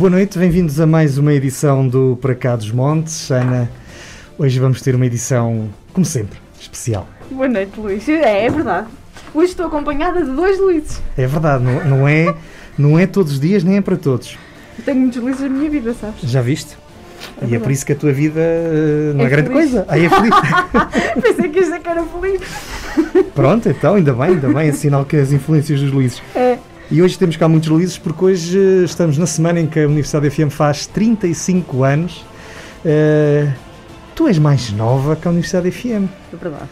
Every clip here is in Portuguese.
Boa noite, bem-vindos a mais uma edição do Para Cá dos Montes. Ana, hoje vamos ter uma edição, como sempre, especial. Boa noite, Luís. É, é verdade. Hoje estou acompanhada de dois Luíses. É verdade, não, não é, não é todos os dias nem é para todos. Eu tenho muitos Luíses na minha vida, sabes? Já viste? É e é por isso que a tua vida eh, não é, É grande feliz. coisa. Aí é feliz. Pensei que isto é que era feliz. Pronto, então, ainda bem, ainda bem, é sinal que as influências dos Luíses. É. E hoje temos cá muitos Luíses porque hoje eh, estamos na semana em que a Universidade FM faz 35 anos. Eh, tu és mais nova que a Universidade FM. É verdade.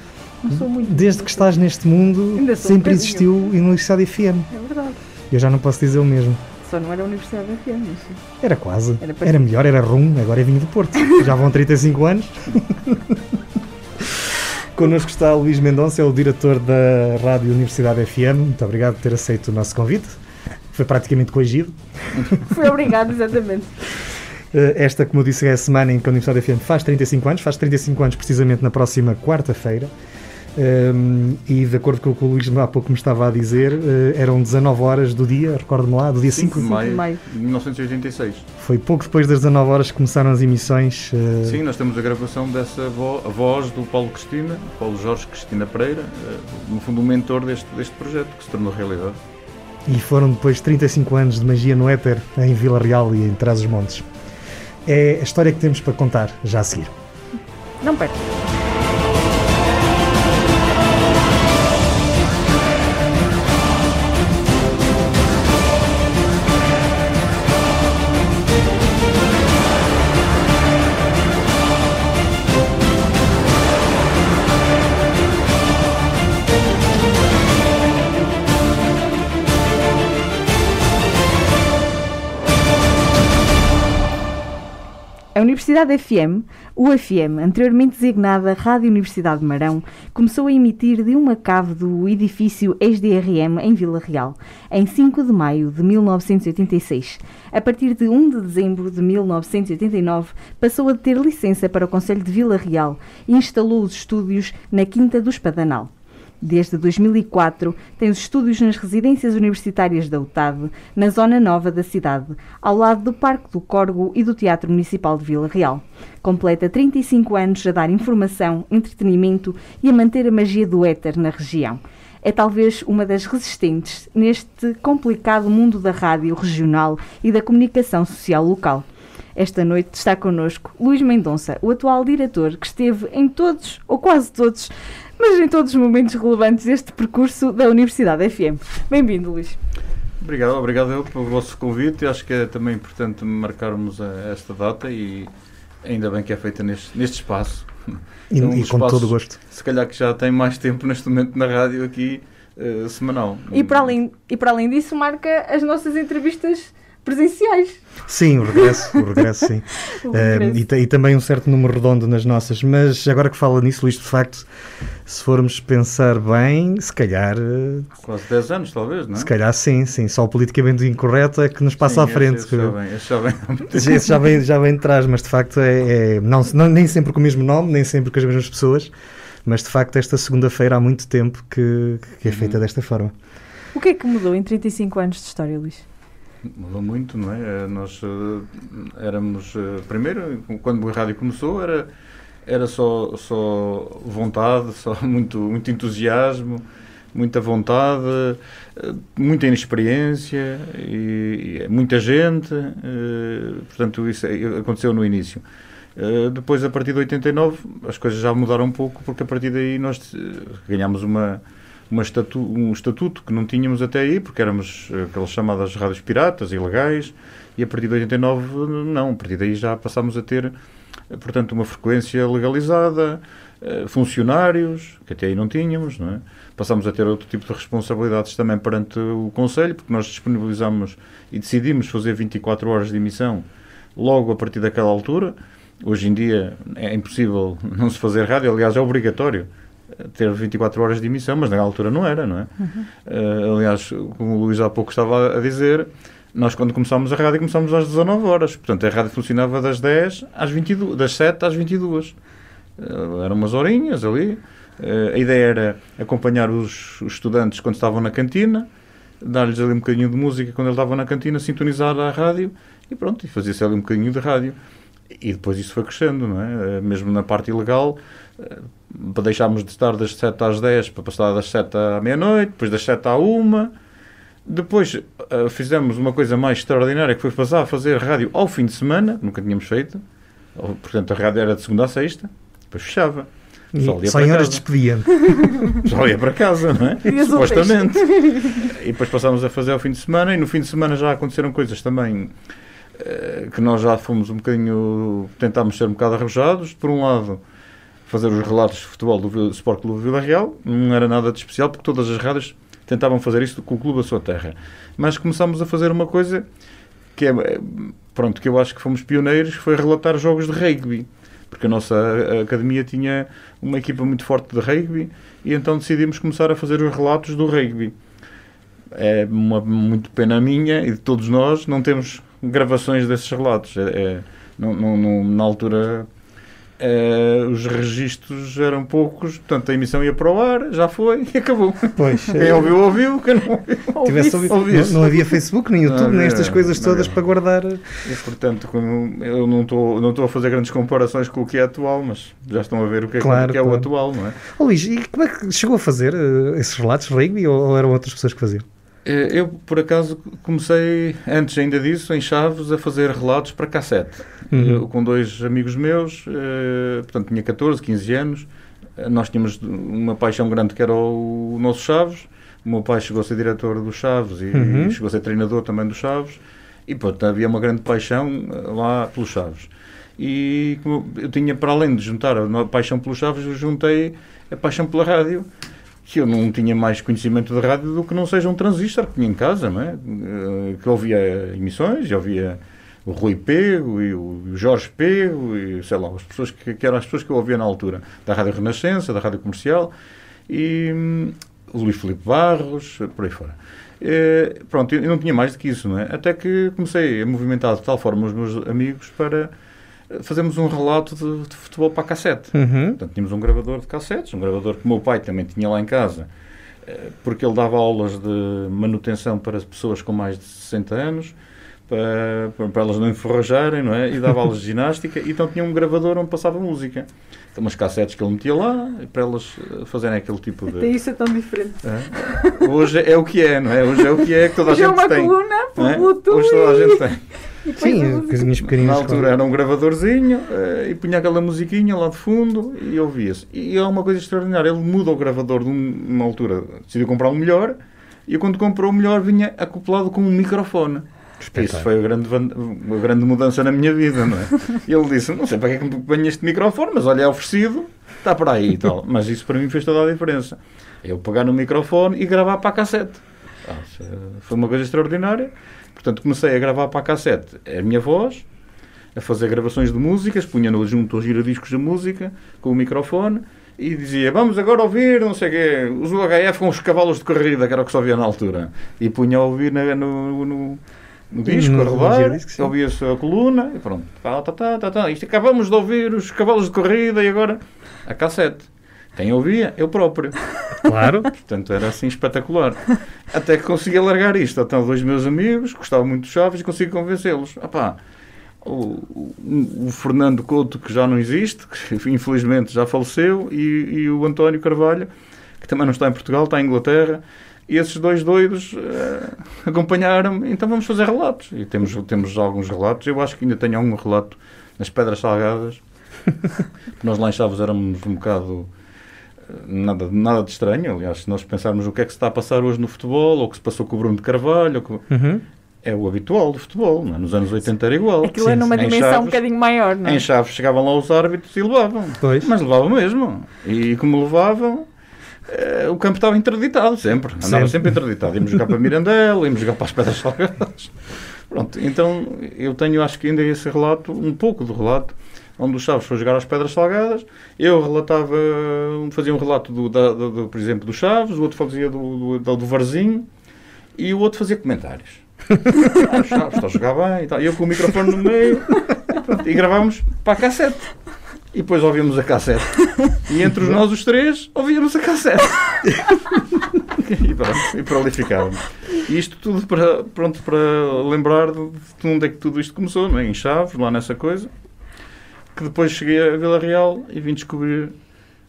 Não sou muito. Desde que estás neste mundo, um sempre bocadinho. existiu a Universidade FM. É verdade. Eu já não posso dizer o mesmo. Só não era a Universidade da FM, mas sim. Era quase. Era Era, melhor, era rum, agora é vinho do Porto. Já vão 35 anos. Connosco está Luís Mendonça, é o diretor da Rádio Universidade FM. Muito obrigado por ter aceito o nosso convite. Foi praticamente coagido. Fui obrigado, exatamente. Eh, Esta, como eu disse, é a semana em que a Universidade FM faz 35 anos. Faz 35 anos precisamente na próxima quarta-feira. Um, e de acordo com o que o Luís há pouco me estava a dizer, eh, eram 19 horas do dia, recordo-me lá, do dia 5 5 de maio de maio. de 1986. Foi pouco depois das 19 horas que começaram as emissões. eh, Sim, nós temos a gravação dessa vo- a voz do Paulo Cristina, Paulo Jorge Cristina Pereira, eh, no fundo o mentor deste, deste projeto que se tornou realidade. E foram depois 35 anos de magia no éter em Vila Real e em Trás-os-Montes. É a história que temos para contar já a seguir. Não perca. Universidade FM, UFM, anteriormente designada Rádio Universidade de Marão, começou a emitir de uma cave do edifício ex-DRM em Vila Real, em 5 de maio de 1986. A partir de 1 de dezembro de 1989, passou a ter licença para o Conselho de Vila Real e instalou os estúdios na Quinta do Espadanal. Desde 2004, tem os estúdios nas residências universitárias da UTAD, na zona nova da cidade, ao lado do Parque do Corgo e do Teatro Municipal de Vila Real. Completa 35 anos a dar informação, entretenimento e a manter a magia do éter na região. É talvez uma das resistentes neste complicado mundo da rádio regional e da comunicação social local. Esta noite está connosco Luís Mendonça, o atual diretor que esteve em todos, ou quase todos, mas em todos os momentos relevantes deste percurso da Universidade FM. Bem-vindo, Luís. Obrigado, obrigado eu pelo vosso convite. Acho que é também importante marcarmos a- esta data e ainda bem que é feita neste, neste espaço. E, É um e com todo o gosto. Se calhar que já tem mais tempo neste momento na rádio aqui, eh, semanal. E para, além, e para além disso, marca as nossas entrevistas presenciais. Sim, o regresso, o regresso, sim. O regresso. e, te- e também um certo número redondo nas nossas. Mas agora que fala nisso, Luís, de facto, se formos pensar bem, se calhar, eh, Quase 10 anos, talvez, não é? se calhar sim, sim. Só o politicamente incorreto é que nos passa Sim, à frente. esse já vem, esse já vem. Esse já vem, já vem de trás, mas de facto é, é- não, não- nem sempre com o mesmo nome, nem sempre com as mesmas pessoas, mas de facto esta segunda-feira há muito tempo que, que é feita Uhum. desta forma. O que é que mudou em 35 anos de história, Luís? Mudou muito, não é? Eh, Nós eh, éramos, eh, primeiro, quando o rádio começou, era, era só, só vontade, só muito, muito entusiasmo, muita vontade, muita inexperiência e, e muita gente. Portanto, isso é- aconteceu no início. Depois, a partir de 89, as coisas já mudaram um pouco, porque a partir daí nós ganhámos uma estatu, um estatuto que não tínhamos até aí, porque éramos aquelas chamadas rádios piratas, ilegais, e a partir de 89, não. A partir daí já passámos a ter, portanto, uma frequência legalizada, eh, funcionários, que até aí não tínhamos, não é? Passámos a ter outro tipo de responsabilidades também perante o Conselho, porque nós disponibilizamos e decidimos fazer 24 horas de emissão logo a partir daquela altura. Hoje em dia é impossível não se fazer rádio, aliás, é obrigatório ter 24 horas de emissão, mas na altura não era, não é? Uhum. Uh, aliás, como o Luís há pouco estava a dizer, nós quando começámos a rádio começámos às 19 horas, portanto a rádio funcionava das 10 às 22, das 7 às 22. Uh, eram umas horinhas ali. Uh, a ideia era acompanhar os, os, estudantes quando estavam na cantina, dar-lhes ali um bocadinho de música quando eles estavam na cantina, sintonizar a rádio e pronto, e fazia-se ali um bocadinho de rádio. E depois isso foi crescendo, não é? Mesmo na parte ilegal, para deixarmos de estar das 7 às 10 para passar das 7 à meia-noite, depois das 7 à 1. Depois uh, fizemos uma coisa mais extraordinária que foi passar a fazer rádio ao fim de semana, nunca tínhamos feito. Portanto, a rádio era de segunda a sexta, depois fechava. Só ia para horas de expediente. Só ia para casa, não é? Supostamente. E depois passámos a fazer ao fim de semana e no fim de semana já aconteceram coisas também uh, que nós já fomos um bocadinho, tentámos ser um bocado arrojados. Por um lado, fazer os relatos de futebol do Sport Clube Vila Real. Não era nada de especial, porque todas as rádios tentavam fazer isso com o clube da sua terra. Mas começámos a fazer uma coisa que é, pronto, que eu acho que fomos pioneiros, foi relatar jogos de rugby. Porque a nossa academia tinha uma equipa muito forte de rugby e então decidimos começar a fazer os relatos do rugby. É uma muito pena minha e de todos nós não temos gravações desses relatos. É, é não, não, na altura Uh, os registros eram poucos, portanto a emissão ia para o ar, já foi e acabou. Pois, quem ouviu, ouviu, quem não ouviu, ouviu. ouviu não, não, havia Facebook, nem YouTube, nem estas coisas todas para guardar. E portanto, eu não estou não a fazer grandes comparações com o que é atual, mas já estão a ver o que é, claro, que é claro. o atual, não é? Oh, Luís, e como é que chegou a fazer uh, esses relatos, rugby, ou, ou eram outras pessoas que faziam? Eh, eu, por acaso, comecei, antes ainda disso, em Chaves, a fazer relatos para cassete. Uhum. Eu, com dois amigos meus, eh, portanto, tinha 14, 15 anos. Eh, nós tínhamos uma paixão grande que era o, nosso Chaves. O meu pai chegou a ser diretor do Chaves e, uhum. chegou a ser treinador também do Chaves. E, portanto, havia uma grande paixão lá pelos Chaves. E eu tinha, para além de juntar a paixão pelos Chaves, eu juntei a paixão pela rádio que eu não tinha mais conhecimento de rádio do que não seja um transistor que tinha em casa, não é? Eh, que ouvia emissões, ouvia o Rui Pego e o Jorge Pego e sei lá, as pessoas que, que, eram as pessoas que eu ouvia na altura, da Rádio Renascença, da Rádio Comercial e hum, o Luís Filipe Barros, por aí fora. E, pronto, eu não tinha mais do que isso, não é? Até que comecei a movimentar de tal forma os meus amigos para fazemos um relato de, de futebol para cassete. Uhum. Portanto, tínhamos um gravador de cassetes, um gravador que o meu pai também tinha lá em casa, eh, porque ele dava aulas de manutenção para pessoas com mais de 60 anos, para, para elas não enferrujarem, não é? E dava aulas de ginástica, e então tinha um gravador onde passava música. Então, umas cassetes que ele metia lá, para elas eh, fazerem aquele tipo de... Até isso é tão diferente. É? Hoje é o que é, não é? Hoje é o que é que toda a Hoje é gente é uma tem. coluna por é? Hoje toda a gente tem. Sim, coisinhas pequeninas. Na altura era um gravadorzinho uh, e punha aquela musiquinha lá de fundo e ouvia-se. E é uma coisa extraordinária. Ele muda o gravador de uma altura, decidiu comprar um melhor e quando comprou o melhor vinha acoplado com um microfone. Isso foi a grande, a grande mudança na minha vida, não é? E ele disse: Não sei para que é que me ponho este microfone, mas olha, é oferecido, está para aí e tal. Mas isso para mim fez toda a diferença. Eu pegar no microfone e gravar para a cassete. Ah, foi uma coisa extraordinária. Portanto, comecei a gravar para a cassete a minha voz, a fazer gravações de músicas, punha-no junto aos giradiscos de música, com o microfone, e dizia, vamos agora ouvir, não sei o quê, os UHF com os cavalos de corrida, que era o que só via na altura. E punha a ouvir na, no, no, no disco, no, a rodar, ouvia-se a coluna, e pronto. Tá, tá, tá, tá, tá. Isto acabamos de ouvir os cavalos de corrida e agora a cassete. Quem ouvia? Eu próprio. Claro. Portanto, era assim espetacular. Até que consegui largar isto. Então, dois meus amigos, gostavam muito de Chaves, e consegui convencê-los. Ah o, o, o, Fernando Couto, que já não existe, que infelizmente já faleceu, e, e, o António Carvalho, que também não está em Portugal, está em Inglaterra, e esses dois doidos uh, acompanharam-me. Então vamos fazer relatos. E temos, temos alguns relatos. Eu acho que ainda tenho algum relato nas Pedras Salgadas. Nós lá em Chaves éramos um bocado nada, nada de estranho. Aliás, se nós pensarmos o que é que se está a passar hoje no futebol, ou o que se passou com o Bruno de Carvalho, com... Uhum. é o habitual do futebol. Não é? Nos anos 80 era igual. Aquilo Sim, é numa sim. Em dimensão um Chaves- bocadinho maior, não é? Em Chaves chegavam lá os árbitros e levavam. Pois. Mas levavam mesmo. E como levavam, eh, o campo estava interditado sempre. Andava Sempre. sempre, interditado. Íamos jogar para Mirandela, íamos jogar para as Pedras Salgadas. Pronto, então eu tenho, acho que ainda esse relato, um pouco do relato, onde o Chaves foi jogar às Pedras Salgadas. Eu relatava, fazia um relato, do, da- do- do, por exemplo, do Chaves, o outro fazia do, do, do Varzinho e o outro fazia comentários. Ah, Chaves está a jogar bem e tal. E eu com o microfone no meio e, gravávamos para a cassete. E depois ouvíamos a cassete. E entre os nós os três ouvíamos a cassete. E pronto, e por ali ficávamos. E isto tudo para, pronto, para lembrar de, de onde é que tudo isto começou, não é? em Chaves, lá nessa coisa. Que depois cheguei a Vila Real e vim descobrir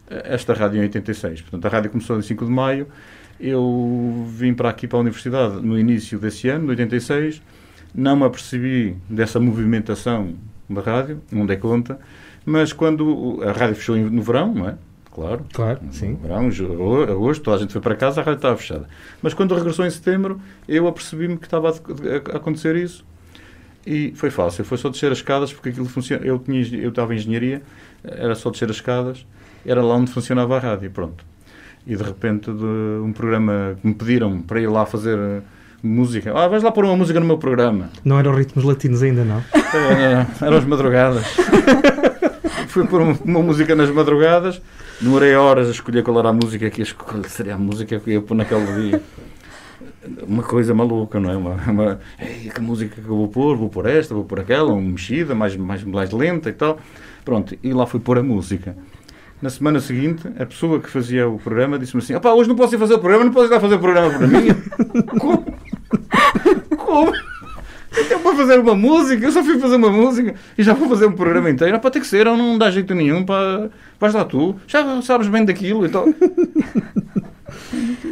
eh, esta rádio em 86. Portanto, a rádio começou em 5 de maio. Eu vim para aqui, para a universidade, no início desse ano, de 86. Não me apercebi dessa movimentação da rádio, não dei conta. Mas quando a rádio fechou no verão, não é? Claro. Claro, sim. Verão, agosto, toda a gente foi para casa, a rádio estava fechada. Mas quando regressou em setembro, eu apercebi-me que estava a acontecer isso. E foi fácil, foi só descer as escadas, porque aquilo funciona. Eu, tinha, eu estava em engenharia, era só descer as escadas, era lá onde funcionava a rádio, pronto. E de repente, de um programa que me pediram para ir lá fazer eh, música. Ah, vais lá pôr uma música no meu programa. Não eram ritmos latinos ainda, não? Era- Eram as madrugadas. Fui pôr uma, uma música nas madrugadas, demorei horas a escolher qual era a música que ia escolher, seria a música que eu ia pôr naquele dia. Uma coisa maluca, não é? Uma, uma, Ei, que música que eu vou pôr? Vou pôr esta, vou pôr aquela, uma mexida, mais, mais, mais lenta e tal. Pronto, e lá fui pôr a música. Na semana seguinte, a pessoa que fazia o programa disse-me assim: opá, hoje não posso ir fazer o programa, não posso ir lá fazer o programa para mim. Como? Como? Então, para fazer uma música, eu só fui fazer uma música e já vou fazer um programa inteiro. Ah, Para ter que ser, não dá jeito nenhum. Para... Vais lá tu, já sabes bem daquilo e tal.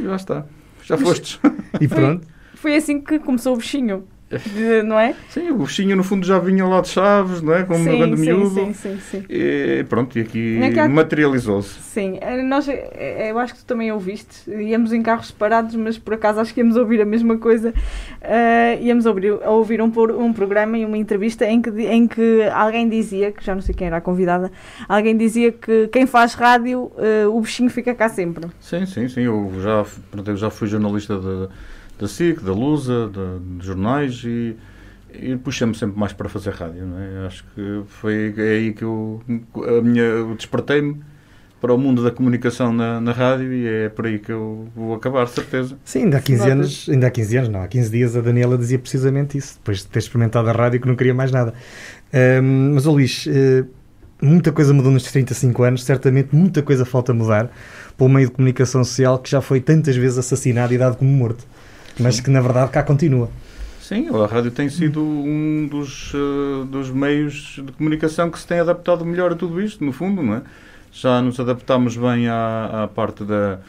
Já está, já fostes. E pronto. Foi assim que começou o bichinho, de- não é? Sim, o bichinho no fundo já vinha lá de Chaves, não é? Como sim, um grande sim, miúdo. sim, sim, sim. E pronto, e aqui É materializou-se. Sim, eh, nós, eh, eu acho que tu também ouviste, íamos em carros separados, mas por acaso acho que íamos ouvir a mesma coisa. Eh, íamos ouvir, a ouvir um, um programa e uma entrevista em que, em que alguém dizia, que já não sei quem era a convidada, alguém dizia que quem faz rádio, eh, o bichinho fica cá sempre. Sim, sim, sim. Eu já, eu já fui jornalista da, da SIC, da Lusa, de, de jornais e, e puxa-me sempre mais para fazer rádio. Não é? Acho que foi é aí que eu, a minha, despertei-me para o mundo da comunicação na, na rádio e é por aí que eu vou acabar, certeza. Sim, ainda há 15 Notas. anos, ainda há 15 anos, não, há 15 dias a Daniela dizia precisamente isso, depois de ter experimentado a rádio que não queria mais nada. Ahm, mas, ó Luís, eh, muita coisa mudou nestes 35 anos, certamente muita coisa falta mudar para o meio de comunicação social que já foi tantas vezes assassinado e dado como morto, mas que na verdade cá continua. Sim, a rádio tem sido um dos, eh, dos meios de comunicação que se tem adaptado melhor a tudo isto, no fundo, não é? Já nos adaptámos bem à, à parte da,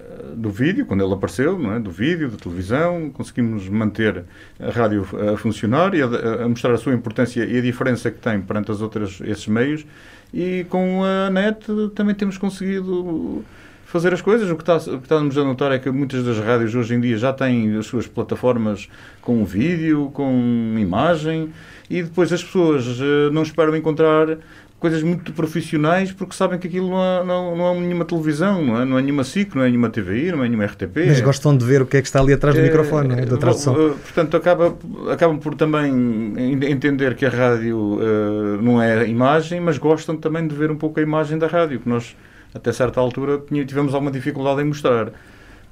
eh, do vídeo, quando ele apareceu, não é? do vídeo, da televisão, conseguimos manter a rádio a funcionar e a, a mostrar a sua importância e a diferença que tem perante as outras, esses meios. E com a net também temos conseguido fazer as coisas. O que, está, o que estamos a notar é que muitas das rádios hoje em dia já têm as suas plataformas com vídeo, com imagem, e depois as pessoas eh, não esperam encontrar coisas muito profissionais porque sabem que aquilo não é, não, não nenhuma televisão, não é, não nenhuma SIC, não é nenhuma TVI, não é nenhuma RTP. Mas gostam de ver o que é que está ali atrás do é, microfone, é? atrás do som. eh, Portanto, acaba, acabam por também en- entender que a rádio eh, não é imagem, mas gostam também de ver um pouco a imagem da rádio, que nós, até certa altura, tivemos alguma dificuldade em mostrar.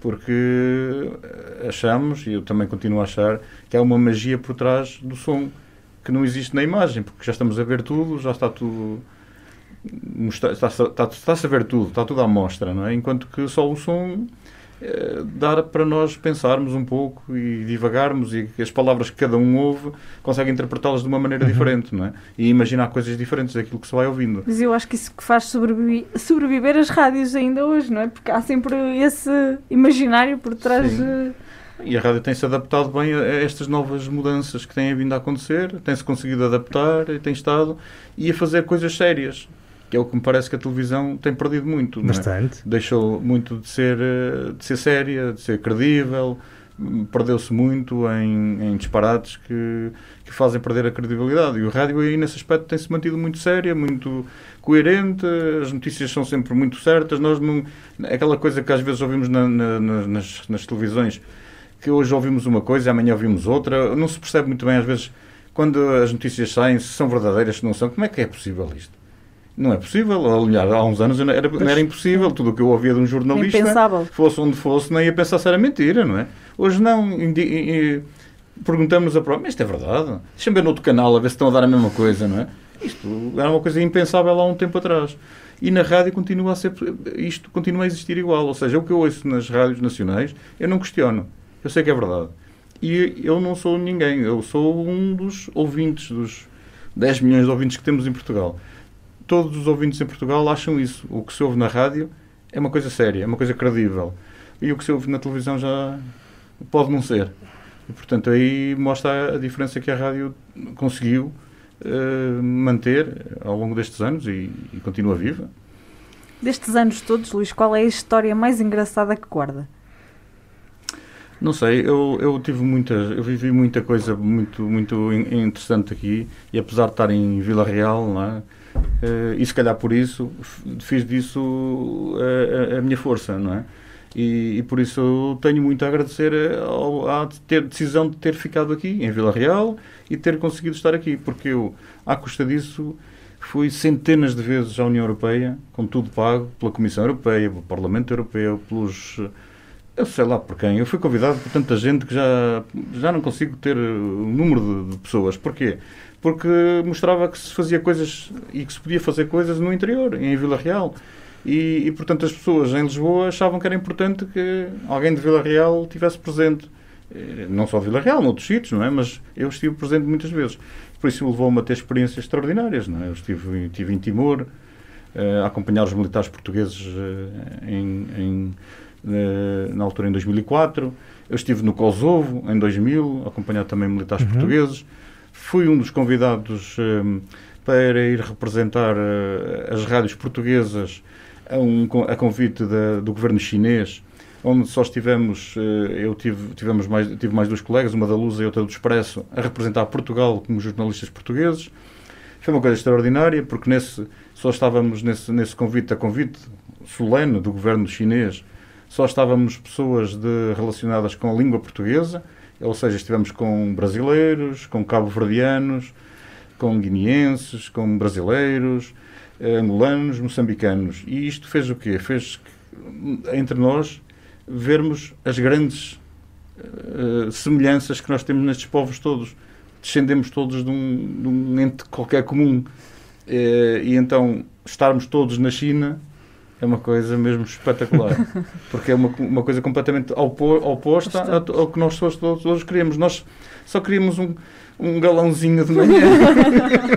Porque eh, achamos, e eu também continuo a achar, que há uma magia por trás do som que não existe na imagem, porque já estamos a ver tudo, já está tudo. Está-se está, está-se a ver tudo, está tudo à mostra, não é? Enquanto que só o som eh, dá para nós pensarmos um pouco e divagarmos e que as palavras que cada um ouve consegue interpretá-las de uma maneira diferente, não é? E imaginar coisas diferentes daquilo que se vai ouvindo. Mas eu acho que isso que faz sobrevi- sobreviver as rádios ainda hoje, não é? Porque há sempre esse imaginário por trás Sim. de... E a rádio tem-se adaptado bem a a estas novas mudanças que têm vindo a acontecer, tem-se conseguido adaptar e tem estado e a fazer coisas sérias. Que é o que me parece que a televisão tem perdido muito. Bastante. É? Deixou muito de ser, eh, de ser séria, de ser credível, perdeu-se muito em, em disparates que, que, fazem perder a credibilidade. E o rádio aí, nesse aspecto, tem-se mantido muito séria, muito coerente, as notícias são sempre muito certas. Nós não, aquela coisa que às vezes ouvimos na, na, nas, nas televisões, que hoje ouvimos uma coisa e amanhã ouvimos outra, não se percebe muito bem, às vezes, quando as notícias saem, se são verdadeiras, se não são. Como é que é possível isto? Não é possível. Aliás, há uns anos era, não era impossível. Tudo o que eu ouvia de um jornalista, Impensável. fosse onde fosse, nem ia pensar se era mentira, não é? Hoje não. Perguntamos a prova, mas isto é verdade. Deixa-me ver no outro canal a ver se estão a dar a mesma coisa, não é? Isto era uma coisa impensável há um tempo atrás. E na rádio continua a ser, isto continua a existir igual. Ou seja, o que eu ouço nas rádios nacionais, eu não questiono. Eu sei que é verdade. E eu não sou ninguém. Eu sou um dos ouvintes, dos 10 milhões de ouvintes que temos em Portugal todos os ouvintes em Portugal acham isso. O que se ouve na rádio é uma coisa séria, é uma coisa credível. E o que se ouve na televisão já pode não ser. E, portanto, aí mostra a diferença que a rádio conseguiu uh, manter ao longo destes anos e, e, continua viva. Destes anos todos, Luís, qual é a história mais engraçada que guarda? Não sei, eu, eu tive muitas, eu vivi muita coisa muito, muito interessante aqui e apesar de estar em Vila Real, não é? Uh, e se calhar por isso fiz disso a, a, a minha força, não é? E, e, por isso tenho muito a agradecer ao, à ter, decisão de ter ficado aqui em Vila Real e ter conseguido estar aqui, porque eu, à custa disso, fui centenas de vezes à União Europeia, com tudo pago pela Comissão Europeia, pelo Parlamento Europeu, pelos. Eu sei lá por quem. Eu fui convidado por tanta gente que já, já não consigo ter o número de, de pessoas. Porquê? Porque mostrava que se fazia coisas e que se podia fazer coisas no interior, em Vila Real. E, e, portanto as pessoas em Lisboa achavam que era importante que alguém de Vila Real estivesse presente. Eh, não só Vila Real, noutros sítios, não é? Mas eu estive presente muitas vezes. Por isso levou-me a ter experiências extraordinárias, não é? Eu estive, estive em Timor, uh, a acompanhar os militares portugueses uh, em, em na altura em 2004. Eu estive no Kosovo em 2000, a acompanhar também militares uhum. portugueses Fui um dos convidados um, para ir representar uh, as rádios portuguesas a, um, a convite da, do governo chinês, onde só estivemos, uh, eu tive, tivemos mais, tive mais dois colegas, uma da Luz e outra do Expresso, a representar Portugal como jornalistas portugueses. Foi uma coisa extraordinária, porque nesse, só estávamos nesse, nesse convite, a convite solene do governo chinês, só estávamos pessoas de, relacionadas com a língua portuguesa, ou seja, estivemos com brasileiros, com cabo-verdianos, com guineenses, com brasileiros, angolanos, moçambicanos. E isto fez o quê? Fez que, entre nós vermos as grandes uh, semelhanças que nós temos nestes povos todos. Descendemos todos de um, de um ente qualquer comum. Uh, e então estarmos todos na China é uma coisa mesmo espetacular. Porque é uma, uma coisa completamente oposta ao, que nós todos, todos queríamos. Nós só queríamos um, um galãozinho de manhã.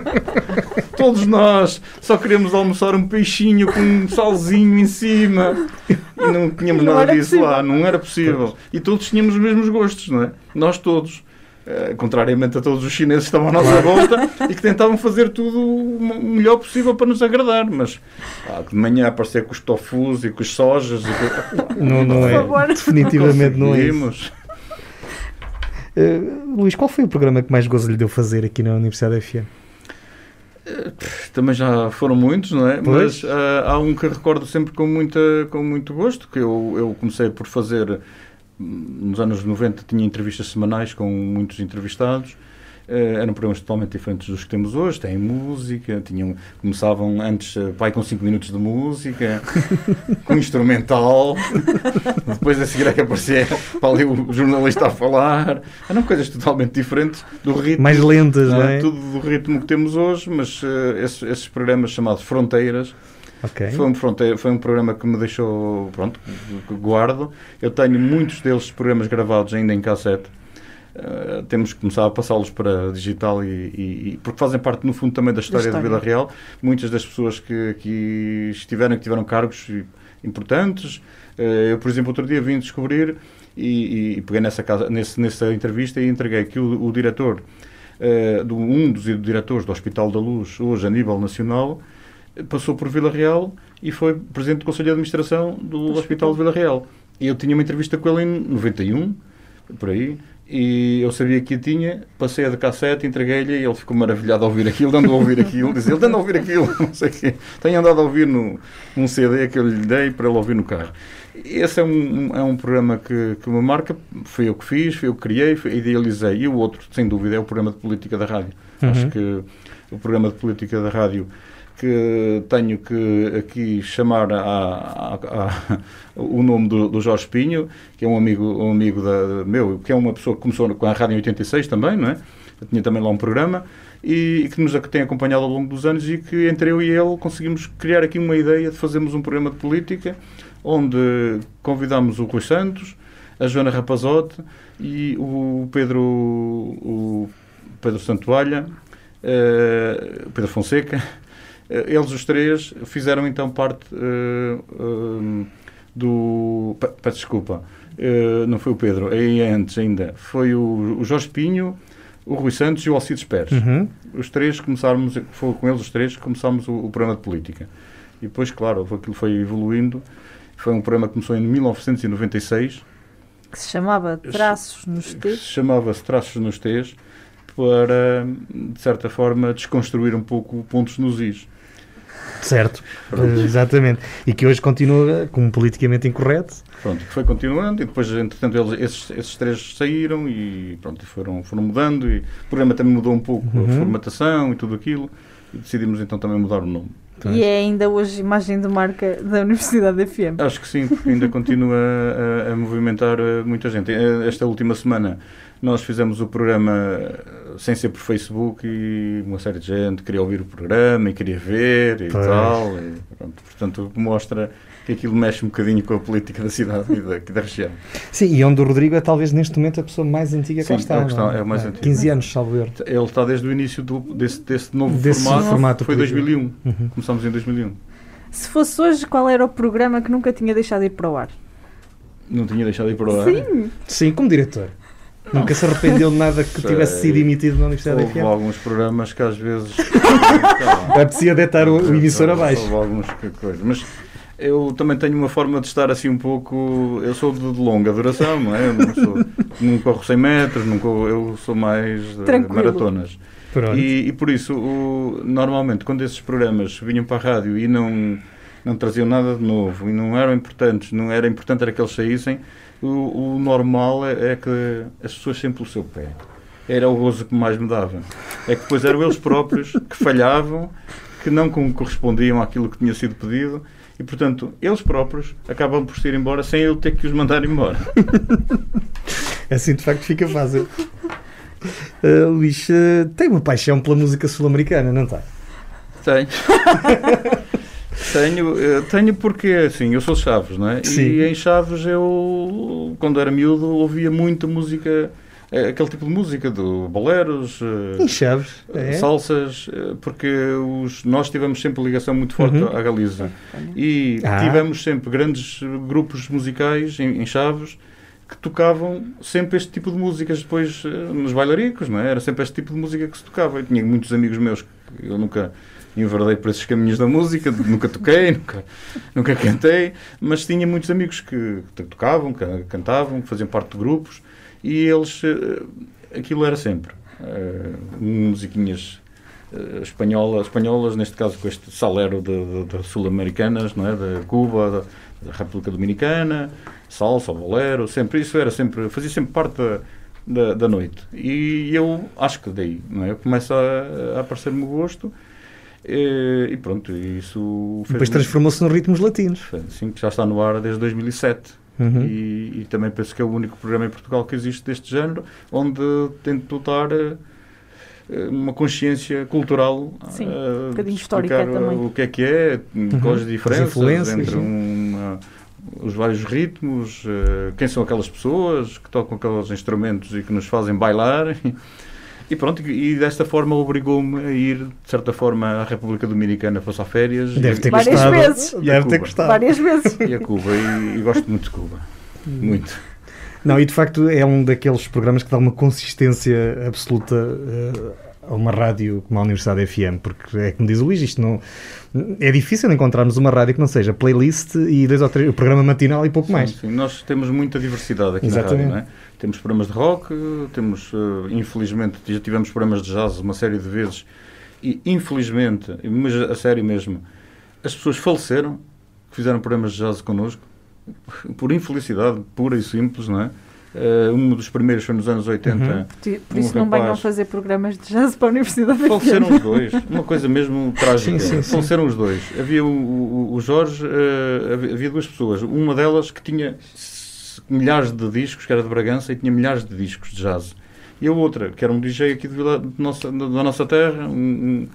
todos nós só queríamos almoçar um peixinho com um salzinho em cima. E não tínhamos não nada disso possível. lá. Não era possível. E todos tínhamos os mesmos gostos, não é? Nós todos. Uh, contrariamente a todos os chineses que estavam à nossa volta e que tentavam fazer tudo o melhor possível para nos agradar, mas ah, de manhã aparecer com os tofus e com os sojas e com... não, não é, definitivamente não, não é isso. Uh, Luís, qual foi o programa que mais gozo lhe deu fazer aqui na Universidade FM? Uh, também já foram muitos, não é? Pois. Mas há um que recordo sempre com, muita, com muito gosto, que eu, eu comecei por fazer nos anos 90 tinha entrevistas semanais com muitos entrevistados. Uh, eram programas totalmente diferentes dos que temos hoje. Tem música, tinham, começavam antes, uh, pai com 5 minutos de música, com instrumental. Depois a seguir é que aparecia para ali o jornalista a falar. Eram coisas totalmente diferentes do ritmo. Mais lentas, não é? Tudo do ritmo que temos hoje, mas uh, esses, esses programas chamados Fronteiras Okay. Foi, um, fronteira, foi um programa que me deixou, pronto, que guardo. Eu tenho muitos deles programas gravados ainda em cassete. Uh, temos que começar a passá-los para digital e, e, e, porque fazem parte no fundo também da história da, vida real muitas das pessoas que aqui estiveram que tiveram cargos importantes uh, eu por exemplo outro dia vim descobrir e, e peguei nessa casa nesse, nessa entrevista e entreguei que o, o diretor uh, do um dos diretores do Hospital da Luz hoje a nível nacional passou por Vila Real e foi presidente do Conselho de Administração do Hospital de Vila Real. E eu tinha uma entrevista com ele em 91, por aí, e eu sabia que a tinha, passei a de cassete, entreguei-lhe e ele ficou maravilhado a ouvir aquilo, dando a ouvir aquilo, dizia, ele dando a ouvir aquilo, não sei o quê. Tenho andado a ouvir no, num CD que eu lhe dei para ele ouvir no carro. Esse é um, é um programa que, que me marca, foi eu que fiz, foi eu que criei, foi, idealizei. E o outro, sem dúvida, é o programa de política da rádio. Uhum. Acho que o programa de política da rádio que tenho que aqui chamar a, a, a, o nome do, do, Jorge Pinho, que é um amigo, um amigo da, meu, que é uma pessoa que começou com a rádio em 86 também, não é? Eu tinha também lá um programa e, que nos tem acompanhado ao longo dos anos e que entre eu e ele conseguimos criar aqui uma ideia de fazermos um programa de política onde convidamos o Rui Santos, a Joana Rapazote e o Pedro, o Pedro Santoalha, uh, Pedro Fonseca. Uh, eles os três fizeram então parte uh, do. Peço desculpa, não foi o Pedro, aí antes ainda. Foi o, o Jorge Pinho, o Rui Santos e o Alcides Pérez. Uhum. Os três começámos, foi com eles os três que começámos o, o programa de política. E depois, claro, aquilo foi evoluindo foi um programa que começou em 1996. Que se chamava Traços nos T's. Se chamava-se Traços nos T's para, de certa forma, desconstruir um pouco pontos nos Is. Certo, exatamente. E que hoje continua como politicamente incorreto. Pronto, que foi continuando e depois, entretanto, eles, esses, esses três saíram e pronto, foram, foram mudando. E o programa também mudou um pouco uhum. a formatação e tudo aquilo. E decidimos então também mudar o nome. Tá. E é ainda hoje imagem de marca da Universidade FM. Acho que sim, porque ainda continua a, a, movimentar eh, muita gente. Eh, esta última semana nós fizemos o programa sem ser por Facebook e uma série de gente queria ouvir o programa e queria ver e pois. tal. E, pronto, portanto, mostra que aquilo mexe um bocadinho com a política da cidade e da, da região. Sim, e onde o Rodrigo é talvez neste momento a pessoa mais antiga que Sim, está. É, está, é o mais é, antigo. 15 anos, salvo erro. Ele está desde o início do, desse, desse novo desse formato, formato foi 2001. Uhum. Começámos em 2001. Se fosse hoje, qual era o programa que nunca tinha deixado de ir para o ar? Não tinha deixado de ir para o ar? Sim. Sim, como diretor. Nunca se arrependeu de nada que tivesse sido emitido na Universidade Houve FM? alguns programas que às vezes... Apetecia deitar o, o emissor abaixo. Houve algumas coisas. Mas eu também tenho uma forma de estar assim um pouco. Eu sou de, de longa duração, não é? Eu não, sou, não corro 100 metros, não corro, eu sou mais de maratonas. E, e, por isso, o, normalmente, quando esses programas vinham para a rádio e não, não traziam nada de novo e não eram importantes, não era importante era que eles saíssem, o, o normal é, é, que as pessoas sempre o seu pé. Era o gozo que mais me dava. É que depois eram eles próprios que falhavam, que não correspondiam àquilo que tinha sido pedido e, portanto, eles próprios acabam por se ir embora sem eu ter que os mandar embora. assim, de facto, fica fácil. Uh, Luís, uh, tem uma paixão pela música sul-americana, não tem? Tenho. tenho, eh, tenho porque, assim, eu sou Chaves, não é? Sim. E em Chaves eu, quando era miúdo, ouvia muita música é aquele tipo de música, do boleros, e chaves, é? salsas, porque os, nós tivemos sempre ligação muito forte uhum. à Galiza. E ah. tivemos sempre grandes grupos musicais em, em Chaves que tocavam sempre este tipo de músicas depois nos bailaricos, não é? Era sempre este tipo de música que se tocava. Eu tinha muitos amigos meus que eu nunca enverdei por esses caminhos da música, nunca toquei, nunca, nunca cantei, mas tinha muitos amigos que tocavam, que cantavam, que faziam parte de grupos e eles, eh, aquilo era sempre uh, musiquinhas uh, espanholas, espanholas, neste caso com este salero de, de, de sul-americanas, não é? de Cuba, da, da, República Dominicana, salsa, bolero, sempre, isso era sempre, fazia sempre parte da, da, da noite. E eu acho que daí, não é? Eu começo a, a aparecer-me o gosto e, e pronto, isso... Depois transformou-se nos ritmos latinos. Sim, que já está no ar desde 2007. Uhum. E, e, também penso que é o único programa em Portugal que existe deste género, onde tento dar uh, uma consciência cultural, Sim, uh, um bocadinho histórica também. o que é que é, uhum. quais as diferenças entre um, uh, os vários ritmos, quem são aquelas pessoas que tocam aqueles instrumentos e que nos fazem bailar. E pronto, e desta forma obrigou-me a ir, de certa forma, à República Dominicana para passar férias. Deve ter Várias gostado. vezes. Deve ter gostado. Várias vezes. E a Cuba, e, e gosto muito de Cuba. Muito. Não, e de facto é um daqueles programas que dá uma consistência absoluta uh, a uma rádio como a Universidade FM, porque é como diz o Luís, isto não é difícil encontrarmos uma rádio que não seja playlist e dois ou três, o programa matinal e pouco sim, mais. Sim, nós temos muita diversidade aqui Exatamente. na rádio, não é? Temos programas de rock, temos, uh, infelizmente, já tivemos programas de jazz uma série de vezes e, infelizmente, mas a sério mesmo, as pessoas faleceram que fizeram programas de jazz connosco por infelicidade pura e simples, não é? Uh, um dos primeiros foi nos anos 80. Uhum. Por isso um não rapaz... venham fazer programas de jazz para a Universidade da Faleceram os dois. Uma coisa mesmo trágica. Sim, sim, sim. Faleceram os dois. Havia o, o, o Jorge, uh, havia duas pessoas. Uma delas que tinha milhares de discos, que era de Bragança, e tinha milhares de discos de jazz. E a outra, que era um DJ aqui de Vila, de nossa, da nossa terra, um, um,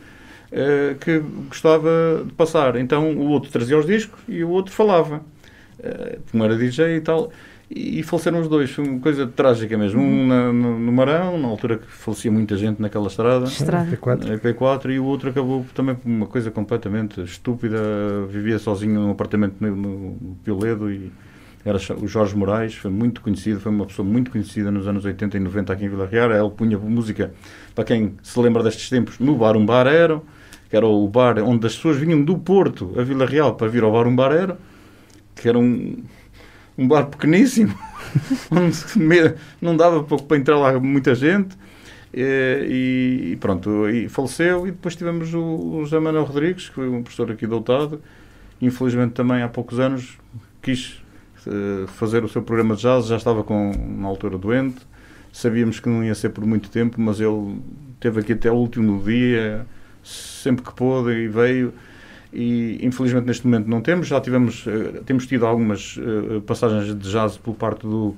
uh, que gostava de passar. Então o outro trazia os discos e o outro falava. Uh, como era DJ e tal e faleceram os dois. Foi uma coisa trágica mesmo. Um na, no, no, Marão, na altura que falecia muita gente naquela estrada, estrada. EP4. EP4, e o outro acabou também por uma coisa completamente estúpida. Vivia sozinho num apartamento no, no Pioledo e era o Jorge Moraes, foi muito conhecido, foi uma pessoa muito conhecida nos anos 80 e 90 aqui em Vila Real. Ele punha música, para quem se lembra destes tempos, no Bar Um Bar Aero, que era o bar onde as pessoas vinham do Porto a Vila Real para vir ao Bar Um Bar Aero, que era um um bar pequeníssimo, onde não dava para entrar lá muita gente. E, e pronto, e faleceu. E depois tivemos o, o José Manuel Rodrigues, que foi um professor aqui doutado. Infelizmente, também há poucos anos quis uh, fazer o seu programa de jazz. Já estava com, na altura doente. Sabíamos que não ia ser por muito tempo, mas ele teve aqui até o último dia, sempre que pôde, e veio e infelizmente neste momento não temos. Já tivemos, uh, temos tido algumas uh, passagens de jazz por parte do,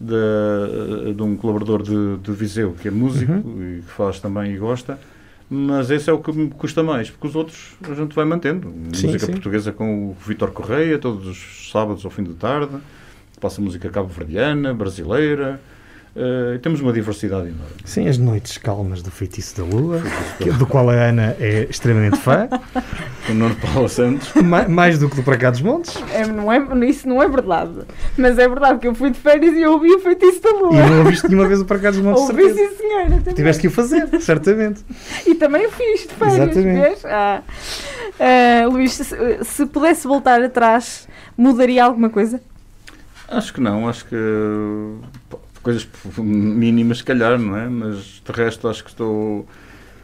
de, uh, de um colaborador de, de, Viseu, que é músico uhum. e que faz também e gosta. Mas esse é o que me custa mais, porque os outros a gente vai mantendo. Sim, música sim. portuguesa com o Vitor Correia, todos os sábados ao fim de tarde. Passa música cabo-verdiana, brasileira. Uh, temos uma diversidade enorme. Sim, as noites calmas do Feitiço da Lua, que, do qual a Ana é extremamente fã. o Nuno Paula Santos. Ma mais do que do Para Cá dos Montes. É, não é, isso não é verdade. Mas é verdade que eu fui de férias e eu ouvi o Feitiço da Lua. E não ouviste nenhuma vez o Para Cá dos Montes? Ouvi, sim, senhora. Também. Tiveste que o fazer, certamente. e também o fiz de férias, Exatamente. vês? Ah. Uh, Luís, se, se pudesse voltar atrás, mudaria alguma coisa? Acho que não, acho que coisas mínimas, se calhar, não é? Mas de resto, acho que estou.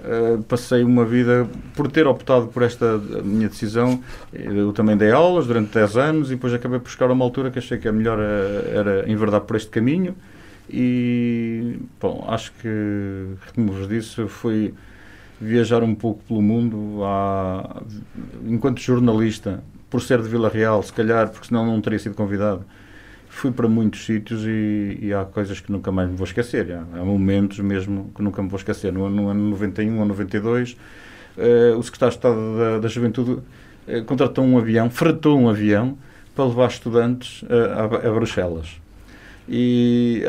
Uh, passei uma vida por ter optado por esta minha decisão. Eu também dei aulas durante 10 anos e depois acabei por buscar uma altura que achei que a melhor era, era enverdar por este caminho. E, bom, acho que, como vos disse, fui viajar um pouco pelo mundo à, enquanto jornalista, por ser de Vila Real, se calhar, porque senão não teria sido convidado fui para muitos sítios e, e, há coisas que nunca mais me vou esquecer. Há, há, momentos mesmo que nunca me vou esquecer. No, no ano 91 ou 92, uh, o secretário de Estado da, da Juventude uh, contratou um avião, fretou um avião para levar estudantes uh, a, a, Bruxelas. E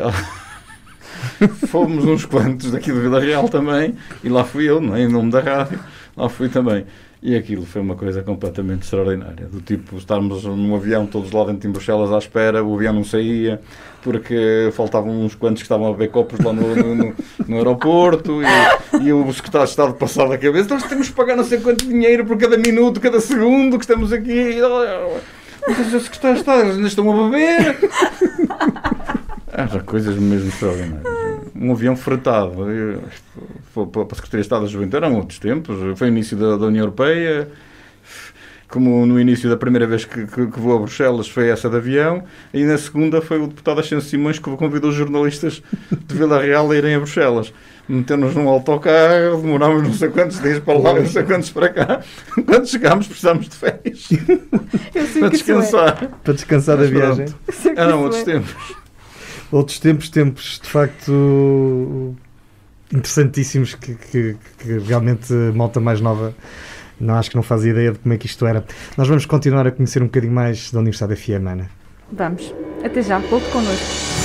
fomos uns quantos daqui do Vila Real também, e lá fui eu, é? em nome da rádio, lá fui também. E aquilo foi uma coisa completamente extraordinária. Do tipo, estarmos num avião todos lá dentro em Bruxelas à espera, o avião não saía, porque faltavam uns quantos que estavam a beber copos lá no, no, no, aeroporto, e, e, o secretário de Estado passado a cabeça, nós temos que pagar não sei quanto dinheiro por cada minuto, cada segundo que estamos aqui. Mas o secretário de Estado, eles ainda estão a beber. Ah, coisas mesmo extraordinárias. Um avião fretado. Para a Secretaria de Estado da Juventude eram outros tempos. Foi o início da, da União Europeia. Como no início da primeira vez que, que, que, vou a Bruxelas foi essa de avião, e na segunda foi o deputado Ascenso Simões que convidou os jornalistas de Vila Real a irem a Bruxelas. Metemos num autocarro, demorámos não sei quantos dias para lá, não sei quantos para cá. Quando chegámos, precisámos de férias para descansar. É. Para descansar da viagem. Eram outros tempos outros tempos, tempos de facto interessantíssimos que, que, que realmente malta mais nova não acho que não faz ideia de como é que isto era. Nós vamos continuar a conhecer um bocadinho mais da Universidade FM, Ana. Vamos. Até já. Volte connosco.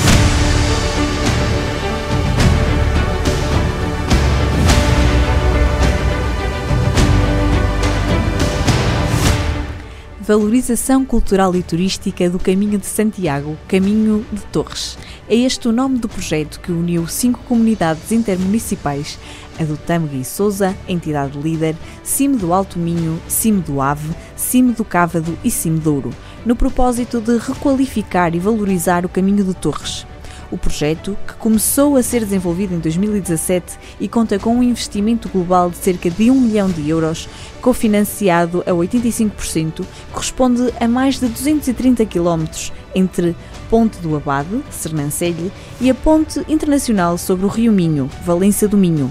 Valorização Cultural e Turística do Caminho de Santiago, Caminho de Torres. É este o nome do projeto que uniu cinco comunidades intermunicipais, a do Tâmega e Souza, entidade líder, Cime do Alto Minho, Cime do Ave, Cime do Cávado e Cime Douro, no propósito de requalificar e valorizar o Caminho de Torres. O projeto, que começou a ser desenvolvido em 2017 e conta com um investimento global de cerca de 1 milhão de euros, cofinanciado a 85%, corresponde a mais de 230 km entre Ponte do Abade, Sernancelho, e a Ponte Internacional sobre o Rio Minho, Valência do Minho,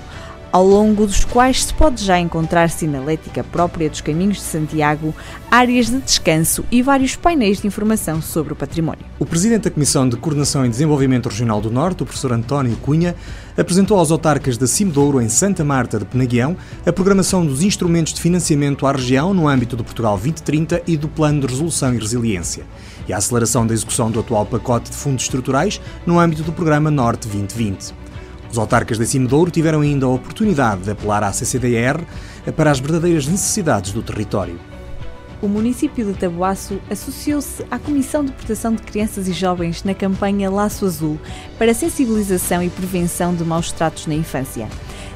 ao longo dos quais se pode já encontrar sinalética própria dos caminhos de Santiago, áreas de descanso e vários painéis de informação sobre o património. O presidente da Comissão de Coordenação e Desenvolvimento Regional do Norte, o professor António Cunha, apresentou aos autarcas da Cimedouro, em Santa Marta de Penaguião, a programação dos instrumentos de financiamento à região no âmbito do Portugal 2030 e do Plano de Resolução e Resiliência, e a aceleração da execução do atual pacote de fundos estruturais no âmbito do Programa Norte 2020. Os autarcas da Cimedouro tiveram ainda a oportunidade de apelar à CCDR para as verdadeiras necessidades do território. O município de Taboaço associou-se à Comissão de Proteção de Crianças e Jovens na campanha Laço Azul para sensibilização e prevenção de maus tratos na infância.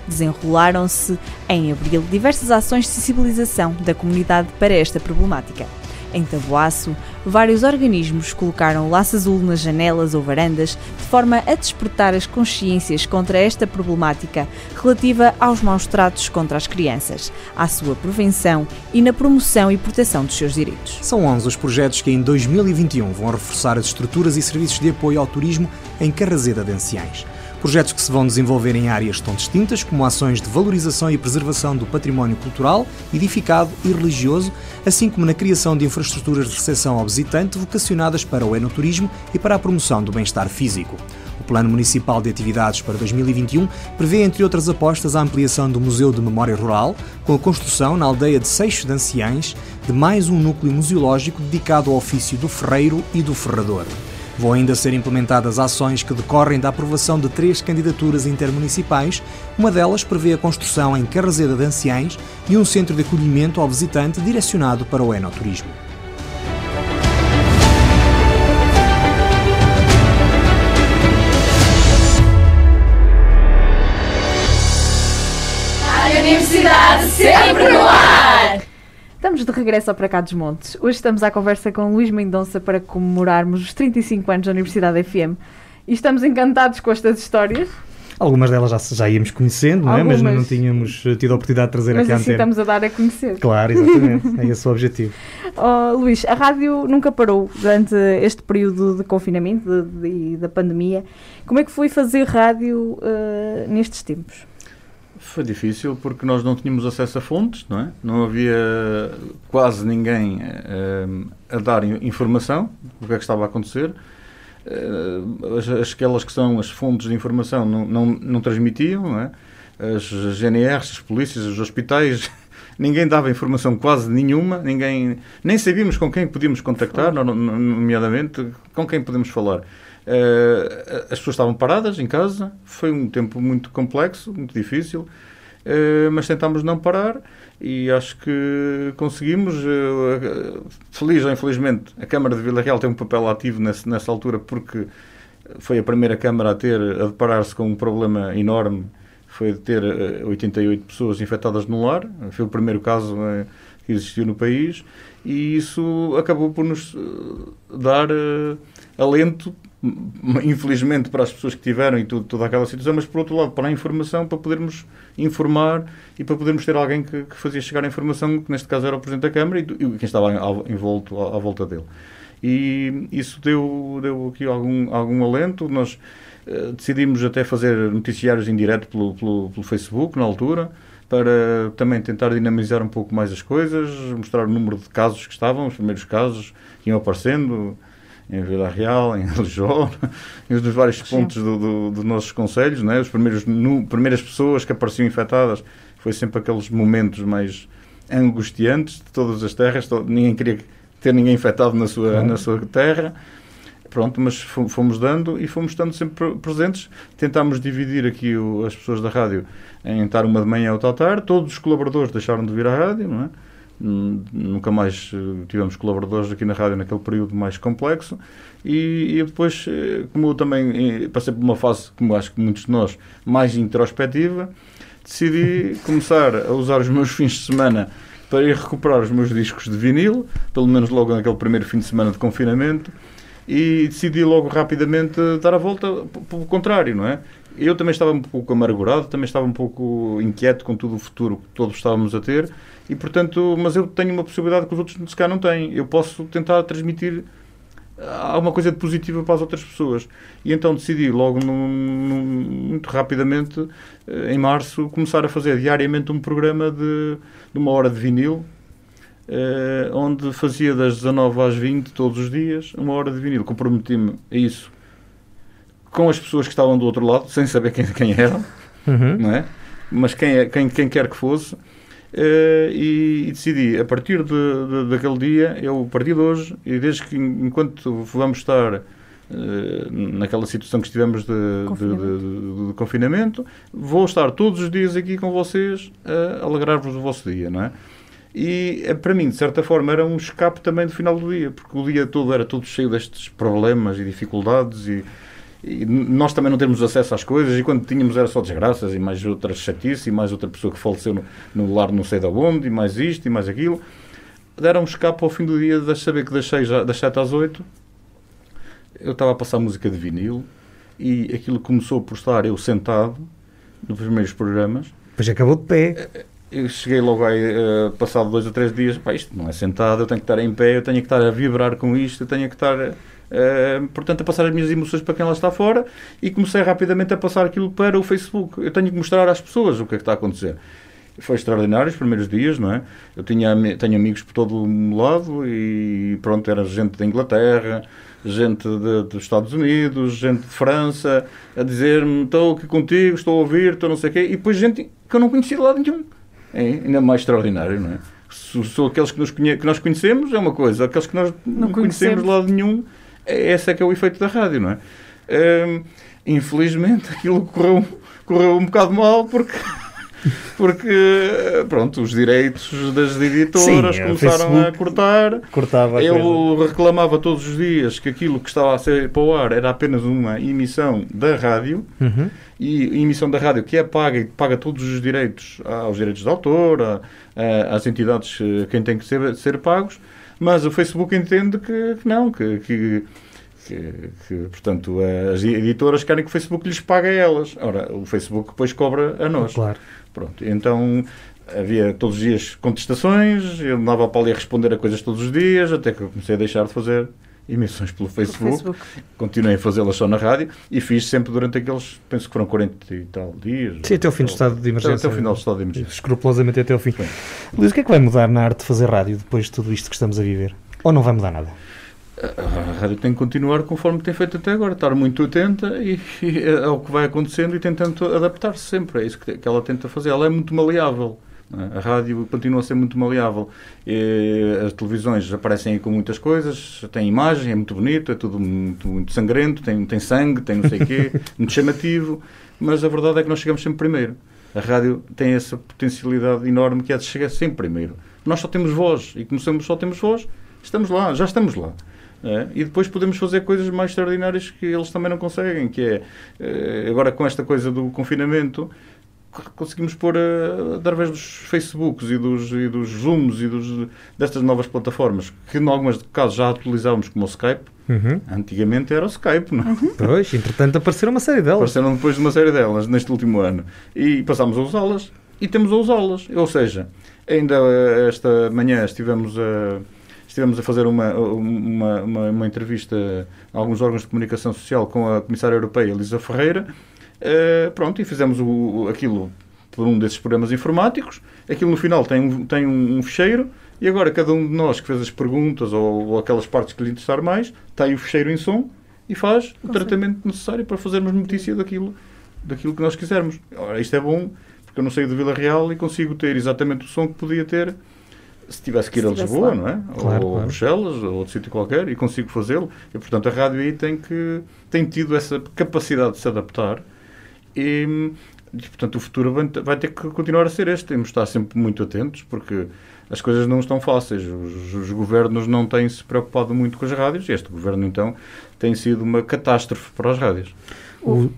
Desenrolaram-se, em abril, diversas ações de sensibilização da comunidade para esta problemática. Em Taboaço, vários organismos colocaram laço azul nas janelas ou varandas de forma a despertar as consciências contra esta problemática relativa aos maus tratos contra as crianças, à sua prevenção e na promoção e proteção dos seus direitos. São 11 os projetos que em 2021 vão reforçar as estruturas e serviços de apoio ao turismo em Carrazeda de Anciães. Projetos que se vão desenvolver em áreas tão distintas como ações de valorização e preservação do património cultural, edificado e religioso, assim como na criação de infraestruturas de recepção ao visitante vocacionadas para o enoturismo e para a promoção do bem-estar físico. O Plano Municipal de Atividades para 2021 prevê, entre outras apostas, a ampliação do Museu de Memória Rural, com a construção na aldeia de Seixo de Anciães de mais um núcleo museológico dedicado ao ofício do ferreiro e do ferrador. Vão ainda ser implementadas ações que decorrem da aprovação de três candidaturas intermunicipais. Uma delas prevê a construção em Carrazeda de Anciães e um centro de acolhimento ao visitante direcionado para o enoturismo. A Universidade sempre no ar! Estamos de regresso para cá dos Montes. Hoje estamos à conversa com Luís Mendonça para comemorarmos os 35 anos da Universidade FM. E estamos encantados com estas histórias. Algumas delas já, já íamos conhecendo, não é? mas não tínhamos eh, tido a oportunidade de trazer mas aqui assim à antena. estamos a dar a conhecer. Claro, exatamente. é esse o objetivo. Oh, Luís, a rádio nunca parou durante este período de confinamento e da pandemia. Como é que foi fazer rádio uh, nestes tempos? Foi difícil porque nós não tínhamos acesso a fontes, não é? Não havia quase ninguém uh, a dar informação do que é que estava a acontecer. Uh, as, aquelas que são as fontes de informação não, não, não transmitiam, não é? As GNRs, as polícias, os hospitais, ninguém dava informação quase nenhuma, ninguém, nem sabíamos com quem podíamos contactar, nomeadamente com quem podemos falar. Uh, as pessoas estavam paradas em casa, foi um tempo muito complexo, muito difícil, uh, mas tentámos não parar e acho que conseguimos. Uh, feliz ou infelizmente, a Câmara de Vila Real tem um papel ativo nessa altura porque foi a primeira Câmara a ter, a deparar-se com um problema enorme, foi de ter 88 pessoas infectadas no lar, foi o primeiro caso que existiu no país e isso acabou por nos dar alento infelizmente para as pessoas que tiveram e tudo, toda aquela situação, mas por outro lado para a informação, para podermos informar e para podermos ter alguém que, que fazia chegar a informação, que neste caso era o Presidente da Câmara e, e quem estava envolto à, à, volta dele. E isso deu, deu aqui algum, algum alento. Nós uh, decidimos até fazer noticiários em direto pelo, pelo, pelo Facebook, na altura, para também tentar dinamizar um pouco mais as coisas, mostrar o número de casos que estavam, os primeiros casos que iam aparecendo, em Vila Real, em Lijó, nos vários pontos dos do, do nossos conselhos, né? Os primeiros no, primeiras pessoas que apareciam infectadas foi sempre aqueles momentos mais angustiantes de todas as terras, todo, ninguém queria ter ninguém infectado na sua na sua terra. Pronto, mas fomos dando e fomos estando sempre presentes. Tentámos dividir aqui o, as pessoas da rádio em estar uma de manhã ou outra à tarde. Todos os colaboradores deixaram de vir à rádio, não é? Nunca mais eh, tivemos colaboradores aqui na rádio naquele período mais complexo e, e depois, eh, como eu também passei por uma fase, como acho que muitos de nós, mais introspectiva, decidi começar a usar os meus fins de semana para ir recuperar os meus discos de vinil, pelo menos logo naquele primeiro fim de semana de confinamento, e decidi logo rapidamente dar a volta pelo contrário, não é? Eu também estava um pouco amargurado, também estava um pouco inquieto com todo o futuro que todos estávamos a ter, e portanto, mas eu tenho uma possibilidade que os outros se calhar não têm. Eu posso tentar transmitir alguma coisa de positiva para as outras pessoas. E então decidi logo, muito rapidamente, eh, em março, começar a fazer diariamente um programa de, de uma hora de vinil, eh, onde fazia das 19 às 20 todos os dias, uma hora de vinil. Comprometi-me a isso com as pessoas que estavam do outro lado, sem saber quem, quem eram, uhum. não é? mas quem, é, quem, quem quer que fosse. Uh, e, e, decidi, a partir de, de, daquele dia, eu, a partir de hoje, e desde que enquanto vamos estar uh, naquela situação que estivemos de confinamento. de, confinamento, vou estar todos os dias aqui com vocês a alegrar-vos o vosso dia, não é? E eh, para mim, de certa forma, era um escape também do final do dia, porque o dia todo era todo cheio destes problemas e dificuldades e, e nós também não temos acesso às coisas e quando tínhamos era só desgraças e mais outras chatices e mais outra pessoa que faleceu no, no lar não sei de onde e mais isto e mais aquilo. Deram um escape ao fim do dia de saber que das, seis, das 7 às 8 eu estava a passar música de vinil e aquilo começou por estar eu sentado nos primeiros programas. Pois acabou de pé. Eh, eu cheguei logo aí, uh, passado dois ou três dias, pá, isto não é sentado, eu tenho que estar em pé, eu tenho que estar a vibrar com isto, eu tenho que estar, uh, portanto, a passar as minhas emoções para quem lá está fora e comecei rapidamente a passar aquilo para o Facebook. Eu tenho que mostrar às pessoas o que é que está a acontecer. Foi extraordinário os primeiros dias, não é? Eu tinha, tenho amigos por todo o lado e pronto, era gente da Inglaterra, gente de, dos Estados Unidos, gente de França, a dizer-me estou aqui contigo, estou a ouvir, estou não sei o quê, e depois gente que eu não conhecia de lado nenhum é ainda mais extraordinário, não é? São aqueles que, conhe que nós conhecemos, é uma coisa, aqueles que nós não, não conhecemos de lado nenhum, esse é que é o efeito da rádio, não é? Hum, infelizmente aquilo correu, correu um bocado mal porque porque pronto, os direitos das editoras Sim, começaram a cortar. Cortava Eu reclamava todos os dias que aquilo que estava a ser para o ar era apenas uma emissão da rádio uhum. e emissão da rádio que é paga e paga todos os direitos aos direitos de autor, a, a, às entidades quem tem que ser, ser pagos, mas o Facebook entende que, que não, que, que que, que, portanto, as editoras querem que o Facebook lhes pague a elas. Ora, o Facebook depois cobra a nós. Claro. Pronto, então havia todos os dias contestações, eu andava para ali a responder a coisas todos os dias, até que eu comecei a deixar de fazer emissões pelo Facebook, Facebook. continuei a fazê-las só na rádio e fiz sempre durante aqueles, penso que foram 40 e tal dias. Sim, até o fim do estado de emergência. Até o final do estado de emergência. Escrupulosamente até o fim. Sim. Luís, o que é que vai mudar na arte de fazer rádio depois de tudo isto que estamos a viver? Ou não vai mudar nada? a rádio tem que continuar conforme tem feito até agora, estar muito atenta e, e ao que vai acontecendo e tentando adaptar-se sempre. É isso que, que ela tenta fazer. Ela é muito maleável. A rádio continua a ser muito maleável. E as televisões aparecem aí com muitas coisas, tem imagem, é muito bonito, é tudo muito, muito sangrento, tem, tem sangue, tem não sei o quê, muito chamativo, mas a verdade é que nós chegamos sempre primeiro. A rádio tem essa potencialidade enorme que é de chegar sempre primeiro. Nós só temos voz e como só temos voz, estamos lá, já estamos lá. É? E depois podemos fazer coisas mais extraordinárias que eles também não conseguem, que é, eh, agora com esta coisa do confinamento, conseguimos pôr uh, através dos Facebooks e dos, e dos Zooms e dos, destas novas plataformas, que em alguns casos já utilizávamos como o Skype. Uhum. Antigamente era o Skype, não é? Uhum. Pois, entretanto apareceram uma série delas. Apareceram depois de uma série delas neste último ano. E passámos a usá-las e temos a usá-las. Ou seja, ainda esta manhã estivemos a estivemos a fazer uma, uma, uma, uma, entrevista a alguns órgãos de comunicação social com a Comissária Europeia, Elisa Ferreira, uh, pronto, e fizemos o, aquilo por um desses programas informáticos. Aquilo no final tem, tem um, um fecheiro e agora cada um de nós que fez as perguntas ou, ou aquelas partes que lhe interessar mais, tem o fecheiro em som e faz o tratamento necessário para fazermos notícia daquilo, daquilo que nós quisermos. Ora, isto é bom porque eu não saio de Vila Real e consigo ter exatamente o som que podia ter se tivesse que ir a Lisboa, lá. não é? Claro, ou claro. a Bruxelas, ou outro sítio qualquer, e consigo fazê-lo. E, portanto, a rádio aí tem, que, tem tido essa capacidade de se adaptar. E E, portanto, o futuro vai ter que continuar a ser este. Temos de estar sempre muito atentos, porque as coisas não estão fáceis. Os, os, governos não têm se preocupado muito com as rádios. Este governo, então, tem sido uma catástrofe para as rádios. O,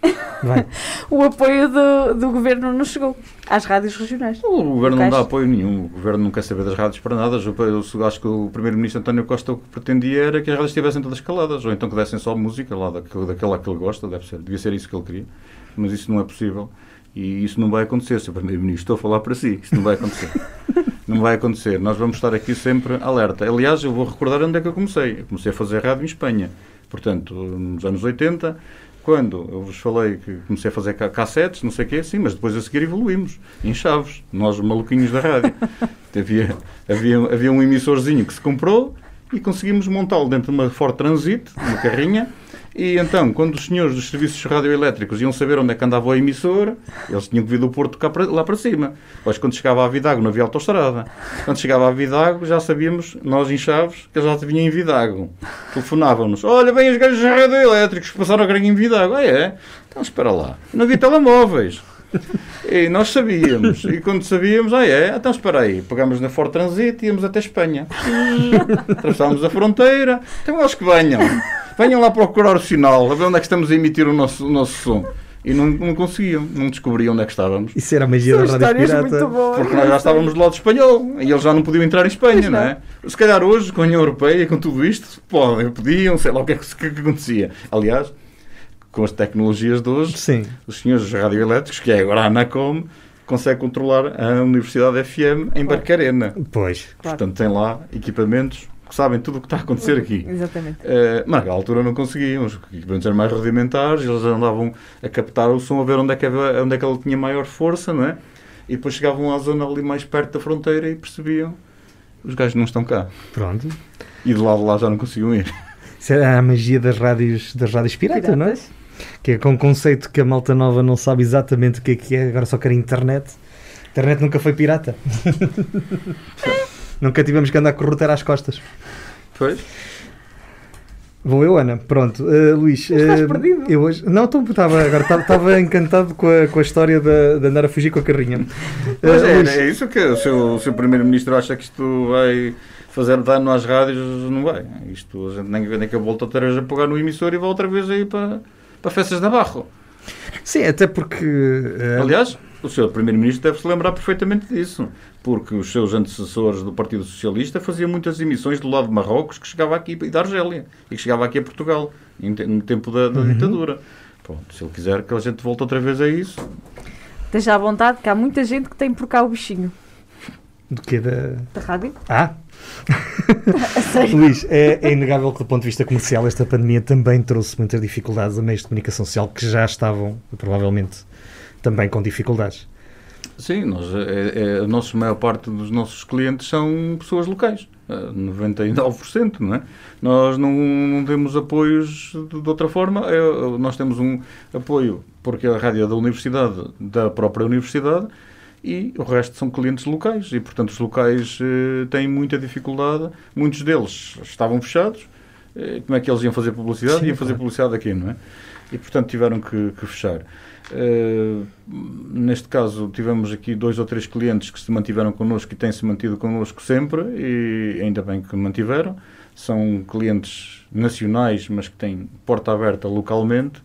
o apoio do, do governo não chegou às rádios regionais. O governo não dá apoio nenhum. O governo não quer saber das rádios para nada. Eu, eu acho que o primeiro-ministro António Costa o que pretendia era que as rádios estivessem todas caladas, ou então que dessem só música lá daquela, daquela que ele gosta. Deve ser, devia ser isso que ele queria. Mas isso não é possível. E isso não vai acontecer, Sr. Primeiro-Ministro. Estou a falar para si. Isso não vai acontecer. não vai acontecer. Nós vamos estar aqui sempre alerta. Aliás, eu vou recordar onde é que eu comecei. Eu comecei a fazer rádio em Espanha. Portanto, nos anos 80, quando eu vos falei que comecei a fazer cassetes, não sei o quê, sim, mas depois a seguir evoluímos em Chaves, nós maluquinhos da rádio. havia, havia, havia um emissorzinho que se comprou e conseguimos montá-lo dentro de uma Ford Transit, uma carrinha, e então, quando os senhores dos serviços radioelétricos iam saber onde é que andava o emissor, eles tinham que vir do Porto para, lá para cima. Pois quando chegava a Vidago não havia autostrada. Quando chegava a Vidago já sabíamos, nós em Chaves, que eles já vinham em Vidago. Telefonavam-nos, olha, vem os gajos radioelétricos passaram a grande em Vidago. Ah, é? Então espera lá. Não havia telemóveis. E nós sabíamos. E quando sabíamos, ah é, então espera aí. Pegámos na Ford Transit e íamos até Espanha. Atravessávamos a fronteira. Então eles que venham. Venham lá procurar o sinal, a ver onde é que estamos a emitir o nosso, o nosso som. E não, não conseguiam, não descobriam onde é que estávamos. Isso era a magia São da Rádio Pirata. Boas, porque nós já estávamos do lado espanhol e eles já não podiam entrar em Espanha, não é? Se calhar hoje, com a União Europeia, com tudo isto, podem, podiam, sei lá o que é que, que, que acontecia. Aliás, com as tecnologias de hoje, Sim. os senhores radioelétricos, que é agora a Anacom, consegue controlar a Universidade FM em Barcarena. Pois. Portanto, tem lá equipamentos que sabem tudo o que está a acontecer aqui. Exatamente. Uh, mas naquela altura não conseguiam, os equipamentos eram mais rudimentares, eles andavam a captar o som, a ver onde é que, onde é que ele tinha maior força, não é? E depois chegavam à zona ali mais perto da fronteira e percebiam os gajos não estão cá. Pronto. E de lá de lá já não conseguiam ir. Isso era a magia das rádios, das rádios pirata, não é? Que é com o conceito que a malta nova não sabe exatamente o que é que é, agora só quer internet. internet nunca foi pirata. Nunca tivemos que andar com o router às costas. Pois. Vou eu, Ana. Pronto. Uh, Luís. Estás uh, perdido? Eu hoje... Não, estava agora estava encantado com a, com a história de, de andar a fugir com a carrinha. Mas uh, é, é, isso que o seu, o seu Primeiro-Ministro acha que isto vai fazer dano às rádios. Não vai. Isto a gente nem, nem que eu volto outra vez a pegar no emissor e vou outra vez aí para, para festas da Barro. Sim, até porque. Aliás, o seu Primeiro-Ministro deve se lembrar perfeitamente disso, porque os seus antecessores do Partido Socialista faziam muitas emissões do lado de Marrocos que chegava aqui e da Argélia e que chegava aqui a Portugal no tempo da, da uhum. ditadura. Pronto, se ele quiser que a gente volte outra vez a isso. Esteja à vontade, que há muita gente que tem por cá o bichinho. Do que da... da rádio? Ah! Luís, é, é, inegável que do ponto de vista comercial esta pandemia também trouxe muitas dificuldades a meios de comunicação social que já estavam provavelmente também com dificuldades. Sim, nós, é, é, a nossa maior parte dos nossos clientes são pessoas locais, 99%, não é? Nós não, não temos apoios de, de outra forma, é, nós temos um apoio porque a rádio é da universidade, da própria universidade, e o resto são clientes locais, e portanto os locais eh, têm muita dificuldade, muitos deles estavam fechados, eh, como é que eles iam fazer publicidade? Sim, iam fazer publicidade aqui, não é? E portanto tiveram que, que fechar. Uh, neste caso, tivemos aqui dois ou três clientes que se mantiveram connosco e têm-se mantido connosco sempre, e ainda bem que mantiveram. São clientes nacionais, mas que têm porta aberta localmente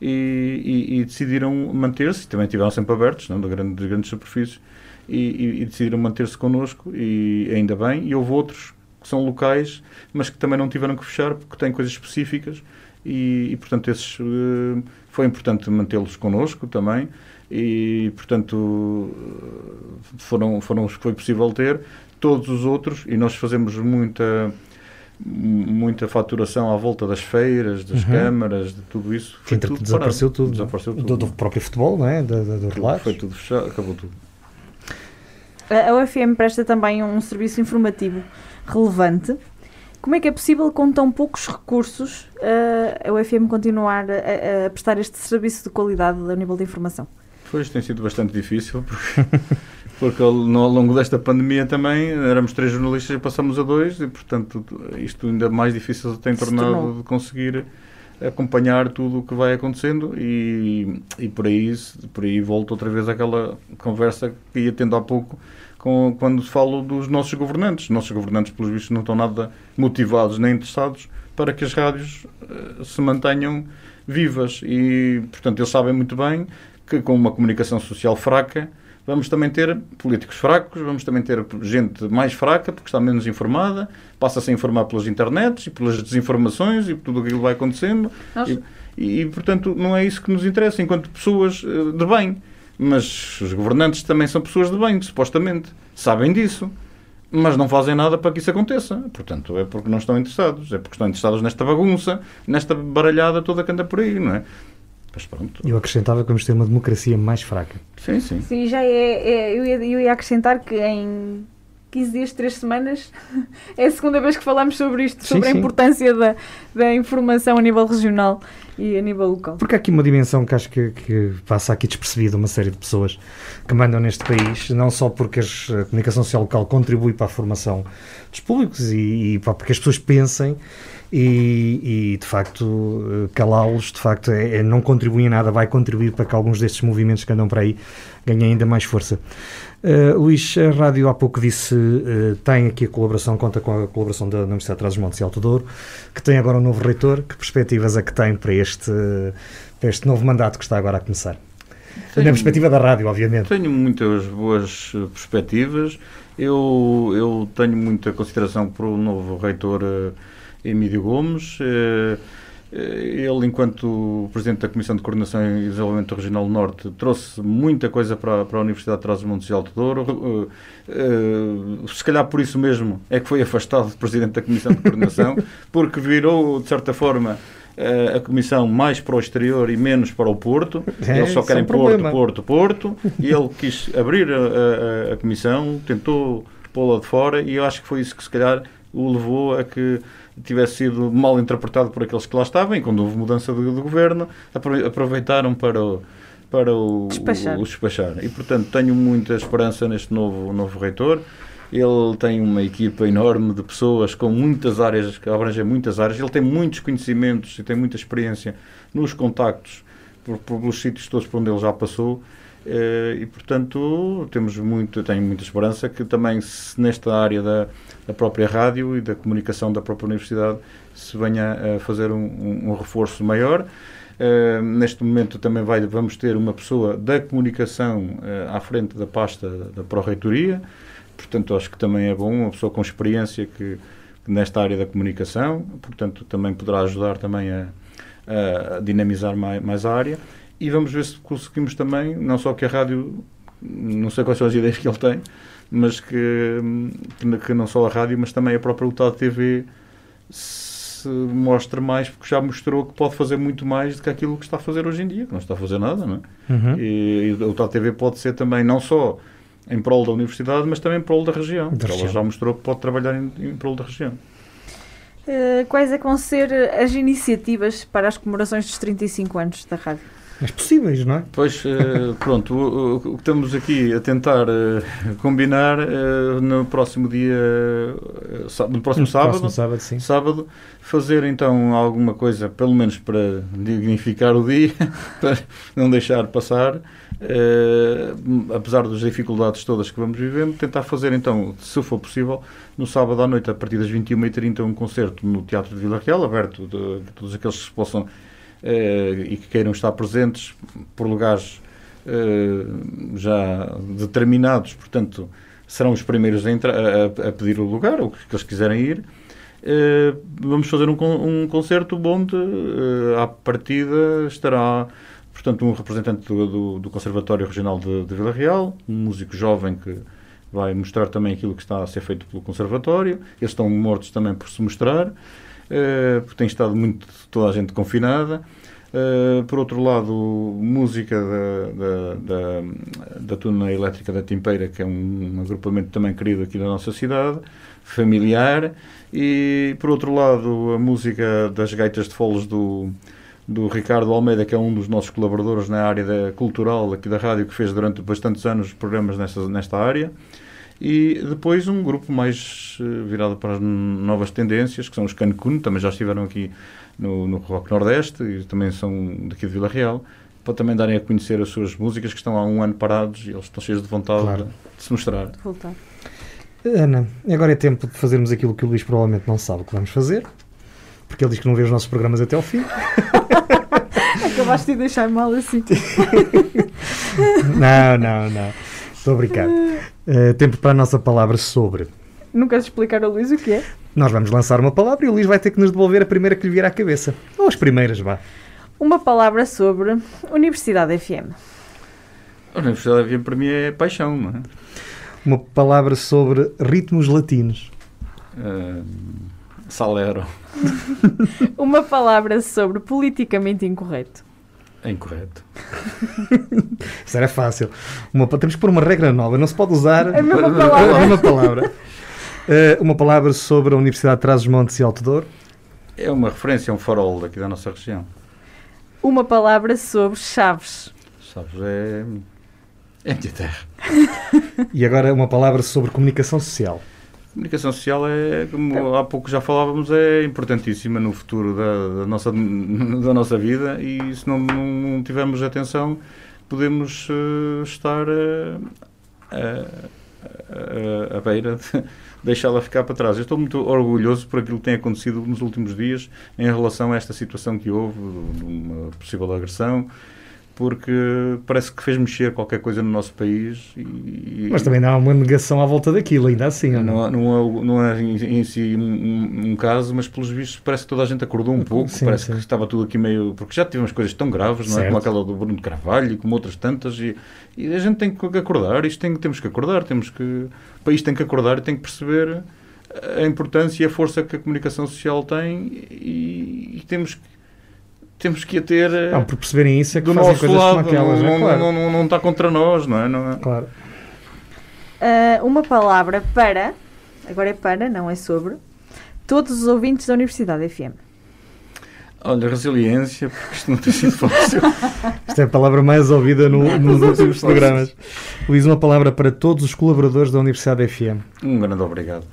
e, e, e decidiram manter-se. Também estiveram sempre abertos, não, de, grande, de grandes superfícies, e, e decidiram manter-se connosco, e ainda bem. E houve outros que são locais, mas que também não tiveram que fechar porque têm coisas específicas e, portanto, esses, uh, foi importante mantê-los connosco também e, portanto, foram, foram os que foi possível ter. Todos os outros, e nós fazemos muita muita faturação à volta das feiras, das uhum. câmaras, de tudo isso. Foi tudo desapareceu, tudo. desapareceu tudo. Do, do, próprio futebol, não é? Do, do, do relato. Foi tudo fechado, acabou tudo. A UFM presta também um serviço informativo relevante como é que é possível, com tão poucos recursos, a UFM continuar a, a, prestar este serviço de qualidade a nível de informação? Pois, tem sido bastante difícil, porque, porque ao, longo desta pandemia também éramos três jornalistas e passamos a dois, e portanto isto ainda mais difícil tem tornado de conseguir acompanhar tudo o que vai acontecendo e, e por, aí, por aí volto outra vez àquela conversa que ia tendo há pouco com, quando falo dos nossos governantes. Os nossos governantes, pelos vistos, não estão nada motivados nem interessados para que as rádios uh, se mantenham vivas e, portanto, eles sabem muito bem que com uma comunicação social fraca vamos também ter políticos fracos, vamos também ter gente mais fraca, porque está menos informada, passa-se a informar pelas internets e pelas desinformações e por tudo aquilo que vai acontecendo. E, e, portanto, não é isso que nos interessa enquanto pessoas eh, de bem. Mas os governantes também são pessoas de bem, supostamente. Sabem disso. Mas não fazem nada para que isso aconteça. Portanto, é porque não estão interessados. É porque estão interessados nesta bagunça, nesta baralhada toda que anda por aí, não é? Mas pronto. Eu acrescentava que vamos ter uma democracia mais fraca. Sim, sim. Sim, já é. é eu, ia, eu ia acrescentar que em 15 dias, 3 semanas, é a segunda vez que falamos sobre isto, sobre sim, a importância da, da informação a nível regional e a nível local. Porque há aqui uma dimensão que acho que, que passa aqui despercebida uma série de pessoas que mandam neste país, não só porque a comunicação social local contribui para a formação dos públicos e, e para que as pessoas pensem e, e, de facto calá-los de facto é, é, não contribui em nada, vai contribuir para que alguns destes movimentos que andam para aí ganhem ainda mais força. Uh, Luís, a rádio há pouco disse uh, tem aqui a colaboração, conta com a colaboração da Universidade de Trás-os-Montes e Alto Douro, que tem agora um novo reitor. Que perspectivas é que tem para este, para este novo mandato que está agora a começar? Tenho, Na perspectiva da rádio, obviamente. Tenho muitas boas perspectivas. Eu, eu tenho muita consideração para o novo reitor uh, Emílio Gomes. Uh, ele, enquanto Presidente da Comissão de Coordenação e Desenvolvimento Regional do Norte, trouxe muita coisa para, para a Universidade de Trás-os-Montes e Alto Douro. Se calhar por isso mesmo é que foi afastado de Presidente da Comissão de Coordenação, porque virou, de certa forma, a Comissão mais para o exterior e menos para o Porto. É, Eles só querem é um Porto, problema. Porto, Porto. E ele quis abrir a, a, a Comissão, tentou pô-la de fora e eu acho que foi isso que se calhar o levou a que tivesse sido mal interpretado por aqueles que lá estavam e quando houve mudança de, de governo aproveitaram para o, para o despachar. o, despachar. E portanto tenho muita esperança neste novo, novo reitor. Ele tem uma equipa enorme de pessoas com muitas áreas, que abrangem muitas áreas. Ele tem muitos conhecimentos e tem muita experiência nos contactos por, pelos sítios todos por onde ele já passou. Eh, e, portanto, temos muito, tenho muita esperança que também nesta área da, da própria rádio e da comunicação da própria universidade se venha a fazer um, um, um reforço maior. Uh, neste momento também vai, vamos ter uma pessoa da comunicação uh, à frente da pasta da Pró-Reitoria, portanto acho que também é bom, uma pessoa com experiência que, nesta área da comunicação, portanto também poderá ajudar também a, a dinamizar mais, mais a área e vamos ver se conseguimos também, não só que a rádio, não sei quais são as ideias que ele tem, mas que, que não só a rádio, mas também a própria UTAD TV se mostre mais, porque já mostrou que pode fazer muito mais do que aquilo que está a fazer hoje em dia, que não está a fazer nada, não é? Uhum. E, e a UTAD TV pode ser também, não só em prol da universidade, mas também em prol da região. Da região. Ela já mostrou que pode trabalhar em, em prol da região. Uh, quais é que vão ser as iniciativas para as comemorações dos 35 anos da rádio? Mas possíveis, não é? Pois, uh, pronto, o, o, que estamos aqui a tentar uh, combinar uh, no próximo dia, no próximo no sábado, próximo sábado, sim. sábado, fazer então alguma coisa, pelo menos para dignificar o dia, para não deixar passar, apesar das dificuldades todas que vamos vivendo, tentar fazer então, se for possível, no sábado à noite, a partir das 21h30, um concerto no Teatro de Vila Real, aberto de, de todos aqueles que possam eh, e que queiram estar presentes por lugares eh, já determinados, portanto, serão os primeiros a, entrar, a, a pedir o lugar, ou que eles quiserem ir. Uh, vamos fazer um, um concerto onde, à partida, estará, portanto, um representante do, do, do Conservatório Regional de, de, Vila Real, um músico jovem que vai mostrar também aquilo que está a ser feito pelo Conservatório. Eles estão mortos também por se mostrar. Eh, porque tem estado muito toda a gente confinada. Uh, por outro lado, música da, da, da, da Tuna Elétrica da Timpeira, que é um, um, agrupamento também querido aqui da nossa cidade, familiar. E por outro lado, a música das Gaitas de Foles do, do Ricardo Almeida, que é um dos nossos colaboradores na área da cultural aqui da rádio, que fez durante bastantes anos programas nesta, nesta área. E depois um grupo mais virado para as novas tendências, que são os Cancun, também já estiveram aqui no, no Rock Nordeste e também são daqui de Vila Real para também darem a conhecer as suas músicas que estão há um ano parados e eles estão cheios de vontade claro. de se mostrar. De voltar. Ana, agora é tempo de fazermos aquilo que o Luís provavelmente não sabe que vamos fazer, porque ele diz que não vê os nossos programas até ao fim. Acabaste de deixar mal assim. não, não, não. Estou a brincar. Uh, tempo para a nossa palavra sobre. Não queres explicar ao Luís o que é? Nós vamos lançar uma palavra e o Luís vai ter que nos devolver a primeira que lhe vier à cabeça. Ou as primeiras, vá. Uma palavra sobre Universidade FM. A Universidade FM para mim é paixão, não é? Uma palavra sobre ritmos latinos. Uh, salero. Uma palavra sobre politicamente incorreto. É incorreto. Isso era fácil. Uma, temos que pôr uma regra nova. Não se pode usar a mesma palavra. A mesma palavra. Uh, uma palavra sobre a Universidade de Trás-os-Montes e Alto Douro. É uma referência um farol daqui da nossa região uma palavra sobre Chaves. Chaves é. é minha terra. e agora uma palavra sobre comunicação social. Comunicação social é, como há pouco já falávamos, é importantíssima no futuro da, da nossa, da nossa vida e se não, não tivermos atenção podemos uh, estar uh, uh, à beira de, deixá-la ficar para trás. Eu estou muito orgulhoso por aquilo que tem acontecido nos últimos dias em relação a esta situação que houve, de uma possível agressão, porque parece que fez mexer qualquer coisa no nosso país. E, Mas também não há uma negação à volta daquilo, ainda assim. Não, não, não, é, não é em, em si um, um, caso, mas pelos vistos parece que toda a gente acordou um pouco, sim, parece sim. que estava tudo aqui meio. Porque já tivemos coisas tão graves, não é? como aquela do Bruno de Carvalho e como outras tantas, e, e a gente tem que acordar, isto tem, temos que acordar, temos que. O país tem que acordar e tem que perceber a importância e a força que a comunicação social tem e, e temos que temos que a ter. Eh, não, por perceberem isso é que fazem coisas lado, como aquelas. Não, é? claro. não, não, não, está contra nós, não é? Não é? Claro. Uh, uma palavra para, agora é para, não é sobre, todos os ouvintes da Universidade FM. Olha, resiliência, porque isto não tem sido fácil. Isto é a palavra mais ouvida no, nos últimos programas. Luís, uma palavra para todos os colaboradores da Universidade FM. Um grande obrigado.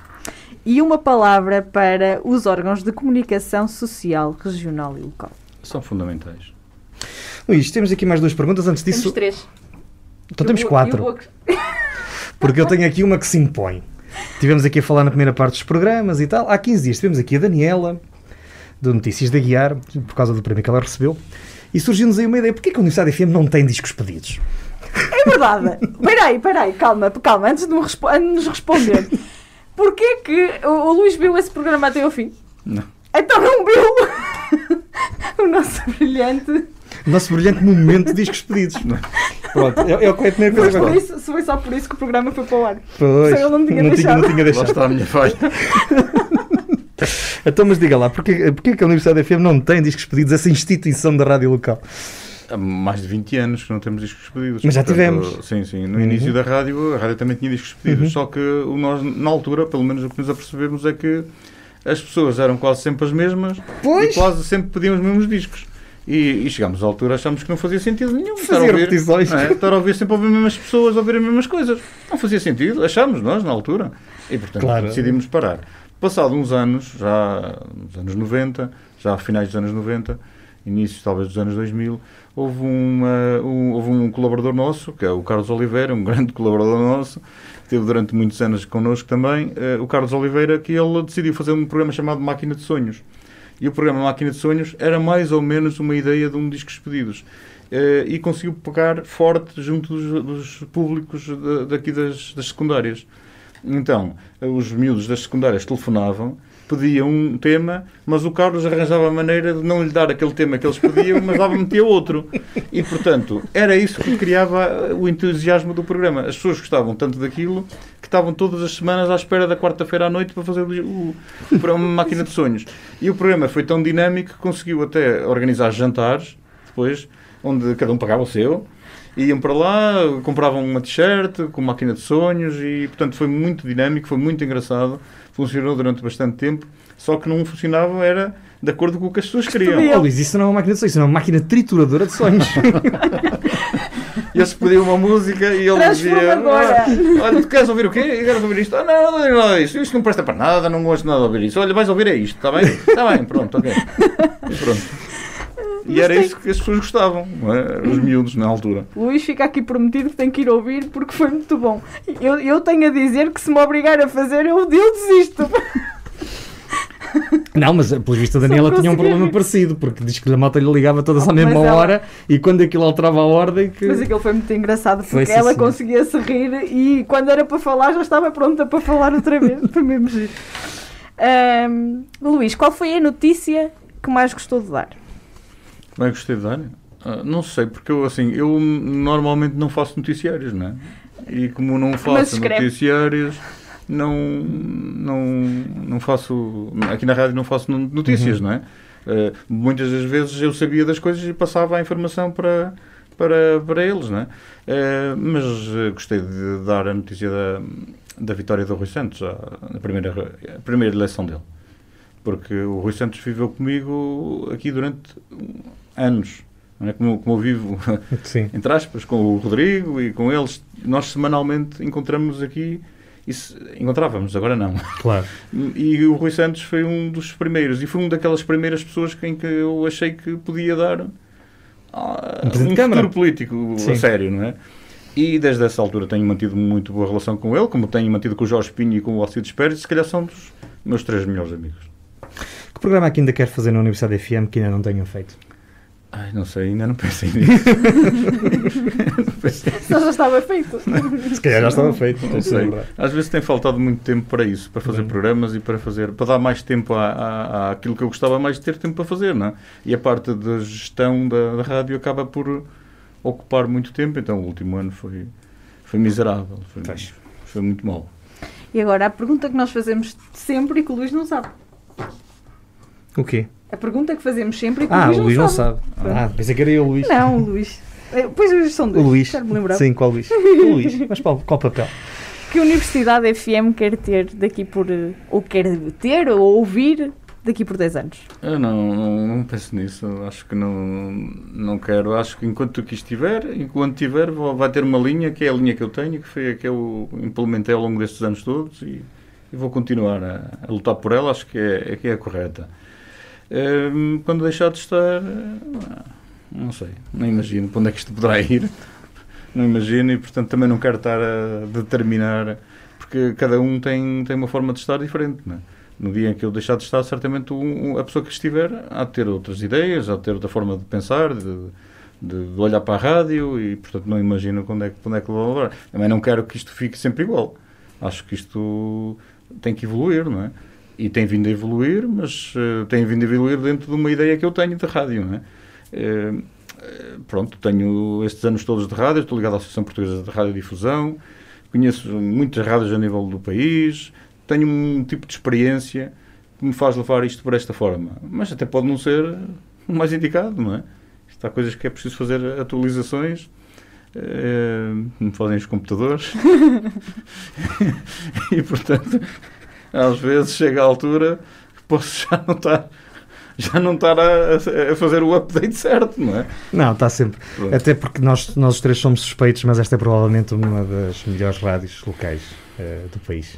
E uma palavra para os órgãos de comunicação social, regional e local são fundamentais. Luís, temos aqui mais duas perguntas. Antes disso. Temos três. Então eu temos vou, quatro. Vou... Porque eu tenho aqui uma que se impõe. Tivemos aqui a falar na primeira parte dos programas e tal. Há 15 dias tivemos aqui a Daniela, do Notícias da Guiar, por causa do prémio que ela recebeu. E surgiu-nos aí uma ideia: porquê que a Universidade FM não tem discos pedidos? É verdade. Peraí, peraí, calma, calma, antes de, respo nos responder. Porquê que o, o Luís viu esse programa até ao fim? Não. Então não viu! o nosso brilhante. O nosso brilhante momento de discos pedidos. Pronto, é, é o que é a primeira coisa agora. Isso, foi só por isso que o programa foi para o ar. Pois, eu não tinha não deixado. Tinha, não tinha deixado. Lá está a minha falha. então, mas diga lá, porquê, porquê que a Universidade FM não tem discos pedidos, essa instituição da rádio local? Há mais de 20 anos que não temos discos pedidos. Mas já Portanto, tivemos. Sim, sim. No uhum. início da rádio, a rádio também tinha discos pedidos. Uhum. Só que nós, na altura, pelo menos o que nos apercebemos é que as pessoas eram quase sempre as mesmas pois. e quase sempre pediam os mesmos discos. E, e chegámos à altura achamos que não fazia sentido nenhum estar a, ouvir, é? estar a ouvir sempre a ouvir as mesmas pessoas, a ouvir as mesmas coisas. Não fazia sentido, achámos nós na altura. E portanto claro. decidimos parar. Passado uns anos, já nos anos 90, já a finais dos anos 90, início talvez dos anos 2000, houve, uma, um, houve um colaborador nosso, que é o Carlos Oliveira, um grande colaborador nosso, esteve durante muitos anos connosco também, uh, o Carlos Oliveira, que ele decidiu fazer um programa chamado Máquina de Sonhos. E o programa Máquina de Sonhos era mais ou menos uma ideia de um disco expedidos. Uh, e conseguiu pegar forte junto dos, dos públicos de, daqui das, das secundárias. Então, os miúdos das secundárias telefonavam pedia um tema, mas o Carlos arranjava maneira de não lhe dar aquele tema que eles pediam, mas dava metia outro. E, portanto, era isso que criava o entusiasmo do programa. As pessoas gostavam tanto daquilo que estavam todas as semanas à espera da quarta-feira à noite para fazer o, o programa Máquina de Sonhos. E o programa foi tão dinâmico que conseguiu até organizar jantares, depois, onde cada um pagava o seu, iam para lá, compravam uma t-shirt com máquina de sonhos e, portanto, foi muito dinâmico, foi muito engraçado funcionou durante bastante tempo, só que não funcionava era de acordo com o que as pessoas queriam. Oh, Luís, isso não é uma máquina de sonhos, isso é uma máquina trituradora de sonhos. eles pediam uma música e ele dizia: ah, Olha, tu queres ouvir o quê? Queres ouvir isto? Ah, não, não, não, não, isto, isto não presta para nada, não gosto nada de ouvir isso. Olha, vais ouvir é isto, está bem? Está bem, pronto, ok. E pronto. E era isso que as pessoas gostavam, é? os miúdos na altura. Luís fica aqui prometido que tem que ir ouvir porque foi muito bom. Eu, eu tenho a dizer que se me obrigar a fazer, eu, eu desisto. Não, mas pelo visto a Daniela tinha um problema parecido, porque diz que a malta lhe ligava todas à mesma ela... hora e quando aquilo alterava a ordem. Que... Mas aquilo foi muito engraçado porque foi, ela conseguia se rir e quando era para falar já estava pronta para falar outra vez. foi mesmo giro. Um, Luís, qual foi a notícia que mais gostou de dar? Mais gostei de dar? Uh, não sei, porque eu assim, eu normalmente não faço noticiários, não é? E como não faço noticiários não, não, não faço. Aqui na rádio não faço notícias, uhum. não é? Uh, muitas das vezes eu sabia das coisas e passava a informação para, para, para eles, não é? Uh, mas gostei de dar a notícia da, da vitória do Rui Santos, na primeira, a primeira eleição dele. Porque o Rui Santos viveu comigo aqui durante anos. Não é? como, como eu vivo, Sim. entre aspas, com o Rodrigo e com eles, nós semanalmente encontramos aqui isso encontrávamos, agora não. Claro. E o Rui Santos foi um dos primeiros, e foi uma daquelas primeiras pessoas em que eu achei que podia dar uh, um, um futuro político Sim. a sério, não é? E desde essa altura tenho mantido muito boa relação com ele, como tenho mantido com o Jorge Pinho e com o Alcides Pérez, se calhar são dos meus três melhores amigos. Que programa é que ainda quer fazer na Universidade FM que ainda não tenham feito? Ai, não sei, ainda não pensei nisso. Só já estava feito. Se calhar já estava feito, não sei. Às vezes tem faltado muito tempo para isso, para fazer programas e para fazer, para dar mais tempo à, à, àquilo que eu gostava mais de ter tempo para fazer, não é? E a parte da gestão da, da rádio acaba por ocupar muito tempo, então o último ano foi, foi miserável, foi, foi muito mal. E agora a pergunta que nós fazemos sempre e que o Luís não sabe. O quê? A pergunta que fazemos sempre é que ah, o Luís, o Luís não, sabe. sabe. Ah, pensei que era eu, Luís. Não, o Luís. Eh, pois os são dois. O Luís. Quero me lembrar. Sim, qual Luís? o Luís. Mas qual, qual papel? Que Universidade FM quer ter daqui por. ou quer ter ou ouvir daqui por 10 anos? Eu não, não, não, penso nisso. Acho que não, não quero. Acho que enquanto aqui estiver, enquanto tiver, vai ter uma linha que é a linha que eu tenho, que foi a que eu implementei ao longo destes anos todos e, e vou continuar a, a, lutar por ela. Acho que é, é que é a correta. Ehm, quando deixar de estar, eh, não sei, não imagino para onde é que isto poderá ir. Não imagino e, portanto, também não quero estar a determinar, porque cada um tem, tem uma forma de estar diferente, não é? No dia em que eu deixar de estar, certamente um, a pessoa que estiver há de ter outras ideias, há de ter outra forma de pensar, de, de, de olhar para a rádio e, portanto, não imagino quando é, quando é que vou levar. Também não quero que isto fique sempre igual. Acho que isto tem que evoluir, não é? E tem vindo a evoluir, mas uh, tem vindo a evoluir dentro de uma ideia que eu tenho de rádio, não é? Uh, pronto, tenho estes anos todos de rádio, estou ligado à Associação Portuguesa de Radiodifusão, conheço muitas rádios a nível do país, tenho um tipo de experiência que me faz levar isto por esta forma, mas até pode não ser o mais indicado, não é? Isto há coisas que é preciso fazer atualizações, uh, me fazem os computadores e portanto às vezes chega a altura que posso já não estar já não estar a, a, fazer o update certo, não é? Não, está sempre. Pronto. Até porque nós, nós três somos suspeitos, mas esta é provavelmente uma das melhores rádios locais uh, do país.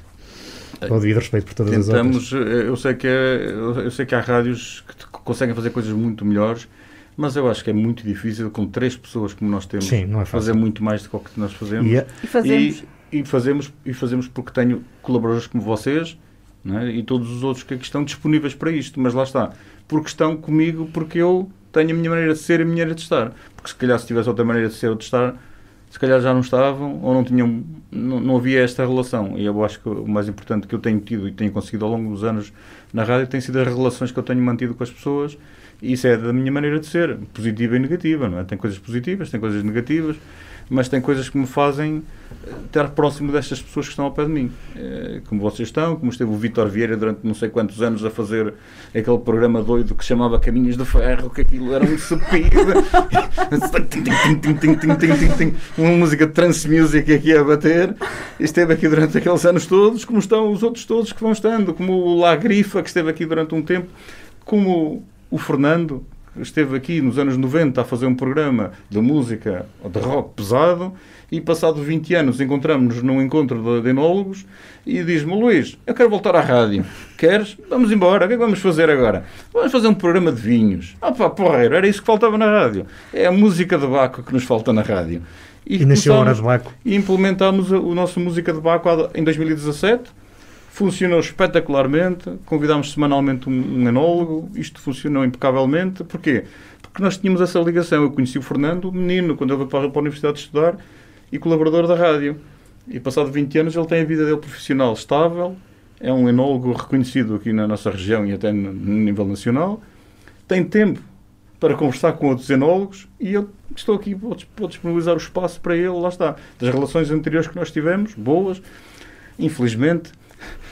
Com devido respeito por todas Tentamos, as outras. Eh, eu sei, que é, eu sei que há rádios que conseguem fazer coisas muito melhores, mas eu acho que é muito difícil com três pessoas como nós temos Sim, é fazer muito mais do que o que nós fazemos. E, e fazemos. E, e, fazemos. e fazemos porque tenho colaboradores como vocês é? e todos os outros que estão disponíveis para isto, mas lá está, porque estão comigo, porque eu tenho a minha maneira de ser e a minha maneira de estar. Porque se calhar se tivesse outra maneira de ser ou de estar, se calhar já não estavam ou não tinham, não, não havia esta relação. E eu acho que o mais importante que eu tenho tido e tenho conseguido ao longo dos anos na rádio tem sido as relações que eu tenho mantido com as pessoas. E isso é da minha maneira de ser, positiva e negativa, não é? Tem coisas positivas, tem coisas negativas mas tem coisas que me fazem eh, estar próximo destas pessoas que estão ao pé de mim. Eh, como vocês estão, como esteve o Vítor Vieira durante não sei quantos anos a fazer aquele programa doido que chamava Caminhos do Ferro, que aquilo era um supido. uma música de trance music aqui a bater. Esteve aqui durante aqueles anos todos, como estão os outros todos que vão estando, como o La Grifa, que esteve aqui durante um tempo, como o Fernando, esteve aqui nos anos 90 a fazer um programa de música de rock pesado e passado 20 anos encontramos-nos num encontro de enólogos e diz-me, Luís, eu quero voltar à rádio. Queres? Vamos embora. O que é que vamos fazer agora? Vamos fazer um programa de vinhos. Ah pá, porreiro, era isso que faltava na rádio. É a música de Baco que nos falta na rádio. E, e nasceu a Hora de Baco. E implementámos o nosso Música de Baco em 2017. Funcionou espetacularmente. Convidámos semanalmente um, enólogo. Isto funcionou impecavelmente. Porquê? Porque nós tínhamos essa ligação. Eu conheci o Fernando, menino, quando ele veio para a Universidade de estudar e colaborador da rádio. E passado 20 anos ele tem a vida dele profissional estável, é um enólogo reconhecido aqui na nossa região e até no nível nacional, tem tempo para conversar com outros enólogos e eu estou aqui para disponibilizar o espaço para ele, lá está. Das relações anteriores que nós tivemos, boas, infelizmente,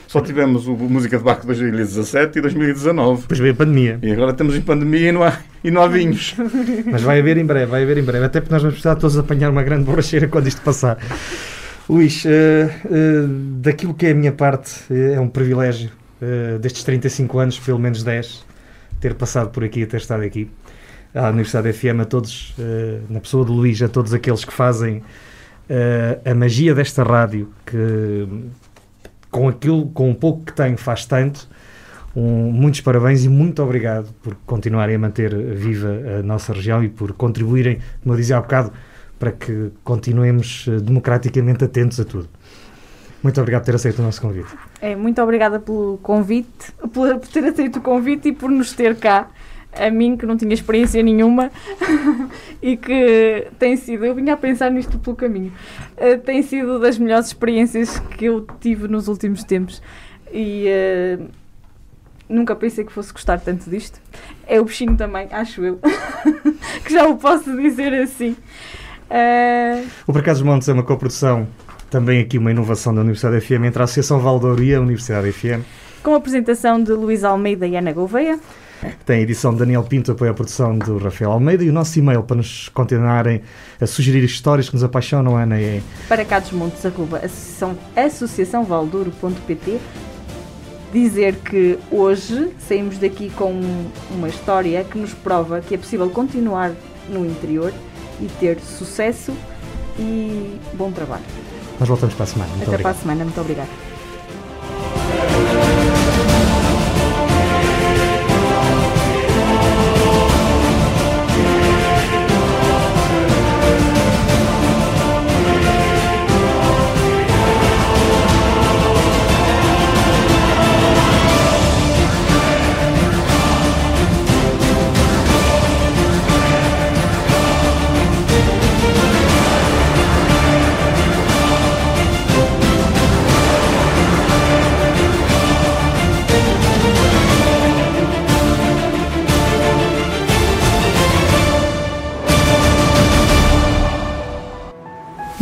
só tivemos o Música de Baco 2017 e 2019. Depois veio a pandemia. E agora estamos em pandemia e não há, e não há vinhos. Mas vai haver em breve, vai haver em breve. Até porque nós vamos precisar todos apanhar uma grande borracheira quando isto passar. Luís, uh, uh, daquilo que é a minha parte, uh, é um privilégio destes 35 anos, pelo menos 10, ter passado por aqui, ter estado aqui. À Universidade FM, a todos, na pessoa de Luís, a todos aqueles que fazem a magia desta rádio, que com aquilo, com o pouco que tenho, faz tanto. Um, muitos parabéns e muito obrigado por continuarem a manter viva a nossa região e por contribuírem, como eu dizia há bocado, para que continuemos eh, democraticamente atentos a tudo. Muito obrigado por ter aceito o nosso convite. É, muito obrigada pelo convite, por, ter aceito o convite e por nos ter cá. A mim, que não tinha experiência nenhuma e que tem sido, eu vinha a pensar nisto pelo caminho, uh, tem sido das melhores experiências que eu tive nos últimos tempos. E uh, nunca pensei que fosse gostar tanto disto. É o bichinho também, acho eu, que já o posso dizer assim. Uh... O Para dos Montes é uma coprodução, também aqui uma inovação da Universidade FM entre a Associação Valdouro e a Universidade FM. Com a apresentação de Luís Almeida e Ana Gouveia. Tem a edição de Daniel Pinto, apoio a produção do Rafael Almeida e o nosso e-mail para nos continuarem a sugerir histórias que nos apaixonam, Ana, é para montes, arroba, associação, associaçãovaldouro.pt dizer que hoje saímos daqui com uma história que nos prova que é possível continuar no interior e ter sucesso e bom trabalho. Nós voltamos para a semana. Muito Até obrigado. para a semana. Muito obrigada.